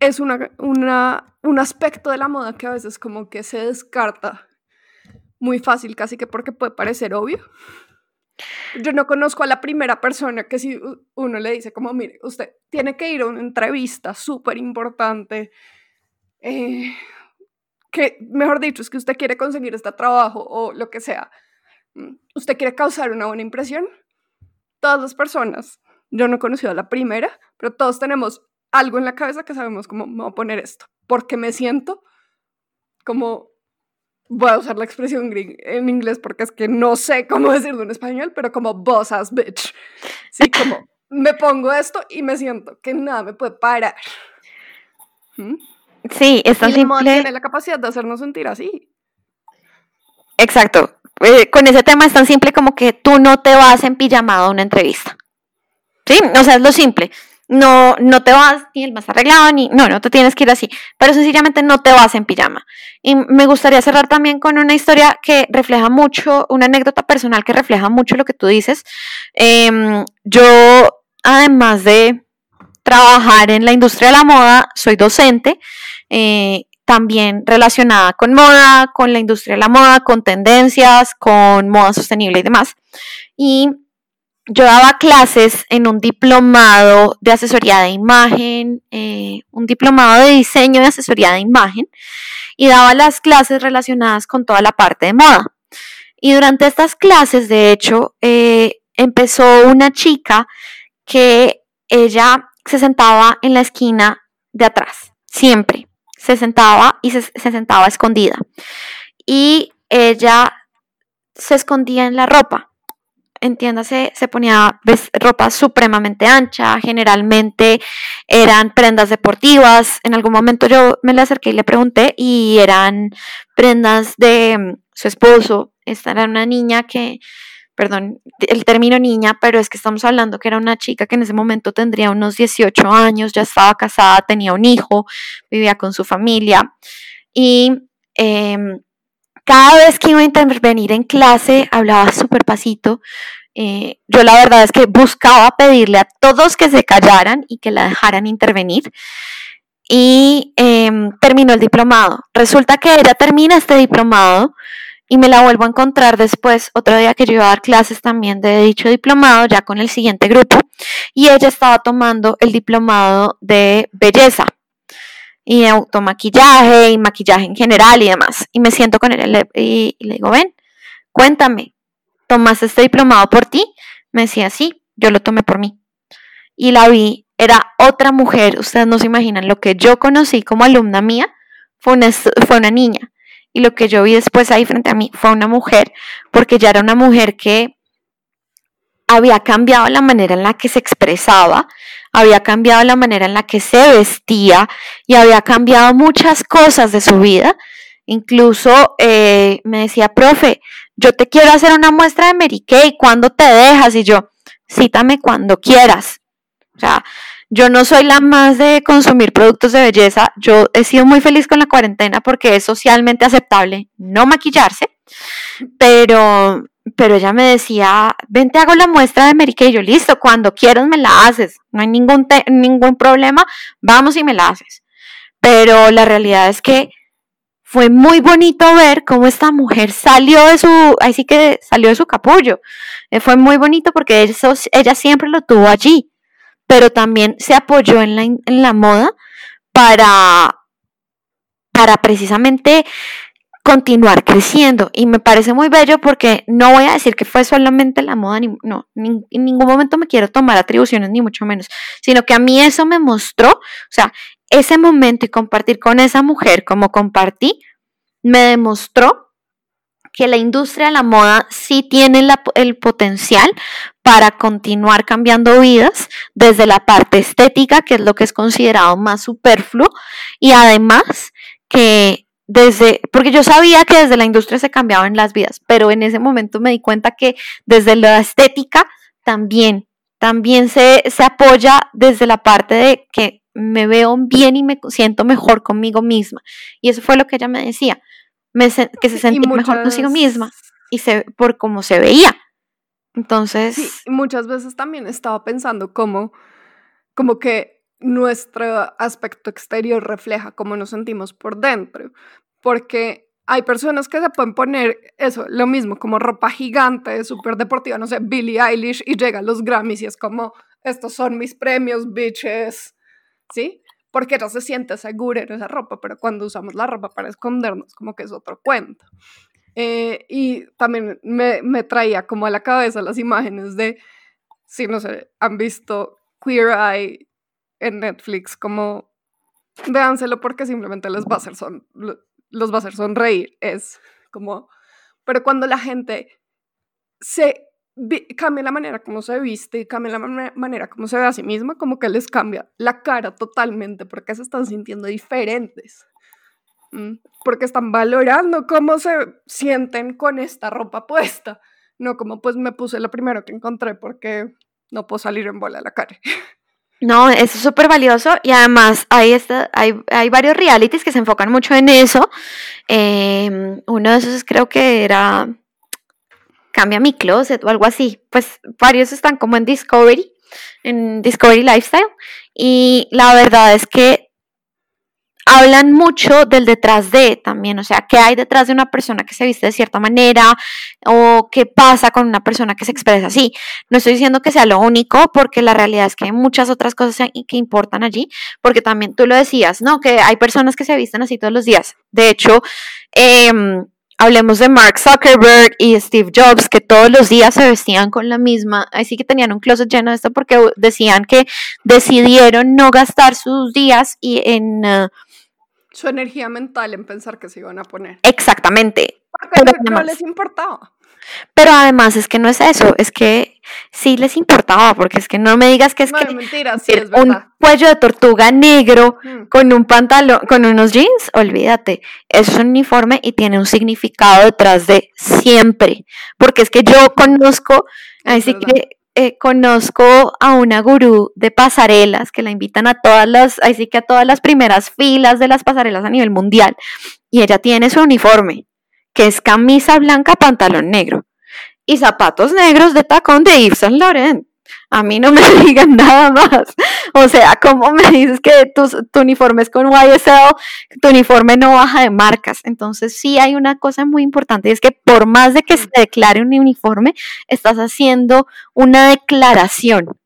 es una, un aspecto de la moda que a veces como que se descarta muy fácil, casi que porque puede parecer obvio. Yo no conozco a la primera persona que si uno le dice como, mire, usted tiene que ir a una entrevista súper importante, eh, que mejor dicho es que usted quiere conseguir este trabajo o lo que sea, mm, usted quiere causar una buena impresión, todas las personas yo no he conocido a la primera, pero todos tenemos algo en la cabeza que sabemos cómo me voy a poner esto, porque me siento como, voy a usar la expresión en inglés porque es que no sé cómo [laughs] decirlo en español, pero como boss ass bitch. Sí, como me pongo esto y me siento que nada me puede parar. ¿Mm? Sí, es tan simple. tiene la capacidad de hacernos sentir así. Exacto. Eh, con ese tema es tan simple como que tú no te vas en pijamado a una entrevista. ¿Sí? O sea, es lo simple. No, no te vas ni el más arreglado, ni. No, no te tienes que ir así. Pero sencillamente no te vas en pijama. Y me gustaría cerrar también con una historia que refleja mucho, una anécdota personal que refleja mucho lo que tú dices. Em, yo, además de trabajar en la industria de la moda, soy docente. Eh, también relacionada con moda, con la industria de la moda, con tendencias, con moda sostenible y demás. Y yo daba clases en un diplomado de asesoría de imagen, eh, un diplomado de diseño de asesoría de imagen, y daba las clases relacionadas con toda la parte de moda. Y durante estas clases, de hecho, eh, empezó una chica que ella se sentaba en la esquina de atrás, siempre se sentaba y se, sentaba escondida. Y ella se escondía en la ropa. Entiéndase, se ponía ropa supremamente ancha, generalmente eran prendas deportivas. En algún momento yo me le acerqué y le pregunté y eran prendas de mm, su esposo. Esta era una niña que perdón, el término niña, pero es que estamos hablando que era una chica que en ese momento tendría unos 18 años, ya estaba casada, tenía un hijo, vivía con su familia y em, cada vez que iba a intervenir en clase hablaba súper pasito. Eh, yo la verdad es que buscaba pedirle a todos que se callaran y que la dejaran intervenir y em, terminó el diplomado. Resulta que ella termina este diplomado y me la vuelvo a encontrar después, otro día que yo iba a dar clases también de dicho diplomado, ya con el siguiente grupo, y ella estaba tomando el diplomado de belleza y automaquillaje y maquillaje en general y demás. Y me siento con ella y, le digo, ven, cuéntame, ¿tomaste este diplomado por ti? Me decía, sí, yo lo tomé por mí. Y la vi, era otra mujer, ustedes no se imaginan, lo que yo conocí como alumna mía fue una, fue una niña y lo que yo vi después ahí frente a mí fue una mujer, porque ya era una mujer que había cambiado la manera en la que se expresaba, había cambiado la manera en la que se vestía y había cambiado muchas cosas de su vida. Incluso eh, me decía, profe, yo te quiero hacer una muestra de Mary Kay, ¿cuándo te dejas? Y yo, cítame cuando quieras. O sea, yo no soy la más de consumir productos de belleza. Yo he sido muy feliz con la cuarentena porque es socialmente aceptable no maquillarse. Pero, pero ella me decía, ven, te hago la muestra de Mary Kay. Yo, listo, cuando quieras me la haces. No hay ningún, ningún problema. Vamos y me la haces. Pero la realidad es que fue muy bonito ver cómo esta mujer salió de su, ahí sí que salió de su capullo. Eh, fue muy bonito porque eso, ella siempre lo tuvo allí pero también se apoyó en la, en la moda para, para precisamente continuar creciendo. Y me parece muy bello porque no voy a decir que fue solamente la moda, ni, no, en ningún momento me quiero tomar atribuciones, ni mucho menos, sino que a mí eso me mostró, o sea, ese momento y compartir con esa mujer como compartí, me demostró que la industria de la moda sí tiene el potencial para continuar cambiando vidas desde la parte estética, que es lo que es considerado más superfluo, y además que desde, porque yo sabía que desde la industria se cambiaban las vidas, pero en ese momento me di cuenta que desde la estética también, también se, se apoya desde la parte de que me veo bien y me siento mejor conmigo misma. Y eso fue lo que ella me decía que se sentía mejor consigo misma y se, por cómo se veía. Entonces... Sí, muchas veces también estaba pensando cómo, como que nuestro aspecto exterior refleja cómo nos sentimos por dentro, porque hay personas que se pueden poner eso, lo mismo, como ropa gigante, súper deportiva, no sé, Billie Eilish, y llega a los Grammys y es como, estos son mis premios, bitches, ¿sí? Porque no se siente segura en esa ropa, pero cuando usamos la ropa para escondernos, como que es otro cuento. Eh, y también me, me, traía como a la cabeza las imágenes de, si no sé, han visto Queer Eye en Netflix como véanselo porque simplemente les va a hacer son los va a hacer sonreír es como pero cuando la gente se cambia la manera como se viste, cambia la manera como se ve a sí misma, como que les cambia la cara totalmente porque se están sintiendo diferentes. Porque están valorando cómo se sienten con esta ropa puesta. No como pues me puse lo primero que encontré porque no puedo salir en bola la cara. No, es súper valioso y además hay, esta, hay, hay, varios realities que se enfocan mucho en eso. Em, uno de esos creo que era Cambia mi closet o algo así. Pues varios están como en Discovery, en Discovery Lifestyle y la verdad es que hablan mucho del detrás de también, o sea, qué hay detrás de una persona que se viste de cierta manera o qué pasa con una persona que se expresa así. No estoy diciendo que sea lo único, porque la realidad es que hay muchas otras cosas que importan allí, porque también tú lo decías, ¿no? Que hay personas que se visten así todos los días. De hecho, em, hablemos de Mark Zuckerberg y Steve Jobs, que todos los días se vestían con la misma, así que tenían un closet lleno de esto porque decían que decidieron no gastar sus días y en... Uh, su energía mental en pensar que se iban a poner. Exactamente. Porque no les importaba. Pero además es que no es eso, es que sí les importaba, porque es que no me digas que es no, que mentira, sí, es un cuello de tortuga negro con un pantalón, con unos jeans, olvídate, es un uniforme y tiene un significado detrás de siempre, porque es que yo conozco, así que eh, conozco a una gurú de pasarelas que la invitan a todas las, así que a todas las primeras filas de las pasarelas a nivel mundial. Y ella tiene su uniforme, que es camisa blanca, pantalón negro y zapatos negros de tacón de Yves Saint Laurent. A mí no me [laughs] digan nada más. O sea, ¿cómo me dices que tu, tu, uniforme es con YSL? Tu uniforme no baja de marcas. Entonces, sí hay una cosa muy importante, y es que por más de que se declare un uniforme, estás haciendo una declaración.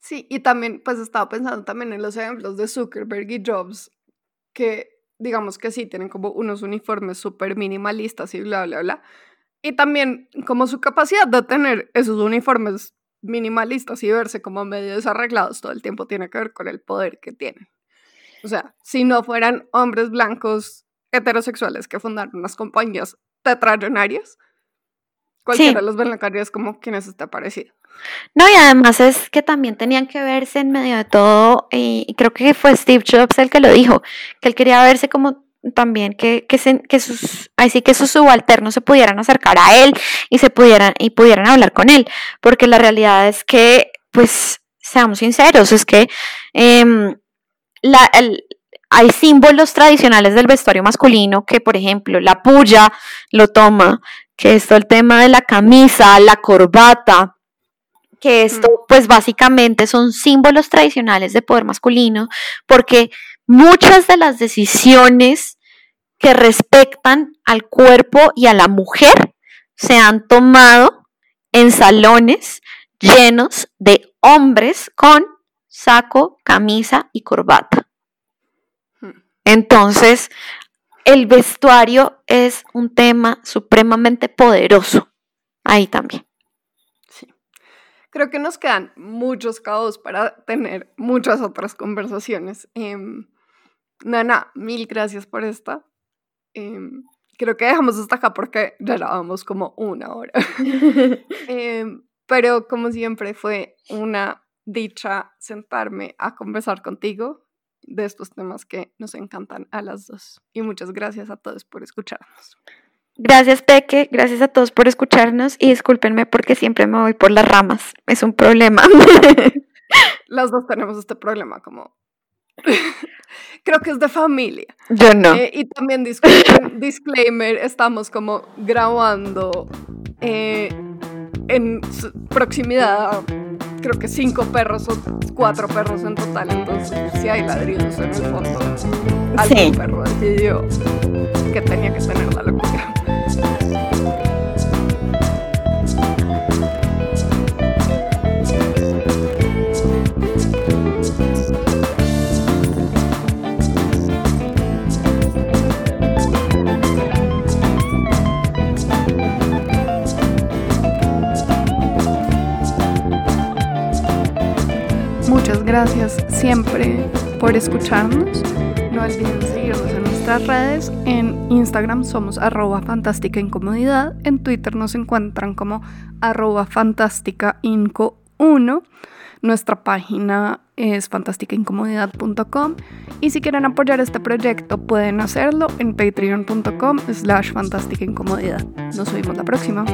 Sí, y también, pues estaba pensando también en los ejemplos de Zuckerberg y Jobs, que digamos que sí, tienen como unos uniformes súper minimalistas y bla, bla, bla. Y también como su capacidad de tener esos uniformes minimalistas y verse como medio desarreglados todo el tiempo tiene que ver con el poder que tienen. O sea, si no fueran hombres blancos heterosexuales que fundaron unas compañías tetrallonarias, cualquiera de los es como quien es este parecido. No, y además es que también tenían que verse en medio de todo, y creo que fue Steve Jobs el que lo dijo, que él quería verse como también que, que, que sus, así que sus subalternos se pudieran acercar a él y se pudieran, y pudieran hablar con él, porque la realidad es que, pues, seamos sinceros, es que em, la, hay símbolos tradicionales del vestuario masculino que, por ejemplo, la puya lo toma, que esto el tema de la camisa, la corbata, que esto, pues básicamente son símbolos tradicionales de poder masculino, porque muchas de las decisiones que respectan al cuerpo y a la mujer se han tomado en salones llenos de hombres con saco, camisa y corbata. Entonces, el vestuario es un tema supremamente poderoso ahí también. Creo que nos quedan muchos caos para tener muchas otras conversaciones. Em, Nana, mil gracias por esta. Em, creo que dejamos hasta acá porque ya grabamos como una hora. [laughs] Em, pero como siempre fue una dicha sentarme a conversar contigo de estos temas que nos encantan a las dos. Y muchas gracias a todos por escucharnos. Gracias, Peque. Gracias a todos por escucharnos y discúlpenme porque siempre me voy por las ramas. Es un problema. [laughs] Las dos tenemos este problema como [laughs] Creo que es de familia. Yo no. Eh, y también disclaimer, [laughs] estamos como grabando eh, en proximidad creo que cinco perros o cuatro perros en total, entonces si hay ladridos en el fondo. Algún perro decidió que tenía que tener la locura. Gracias siempre por escucharnos. No olviden seguirnos en nuestras redes. En Instagram somos arroba fantástica incomodidad. En Twitter nos encuentran como arroba fantástica inco 1. Nuestra página es fantásticaincomodidad.com y si quieren apoyar este proyecto pueden hacerlo en patreon.com slash fantástica incomodidad. Nos vemos la próxima.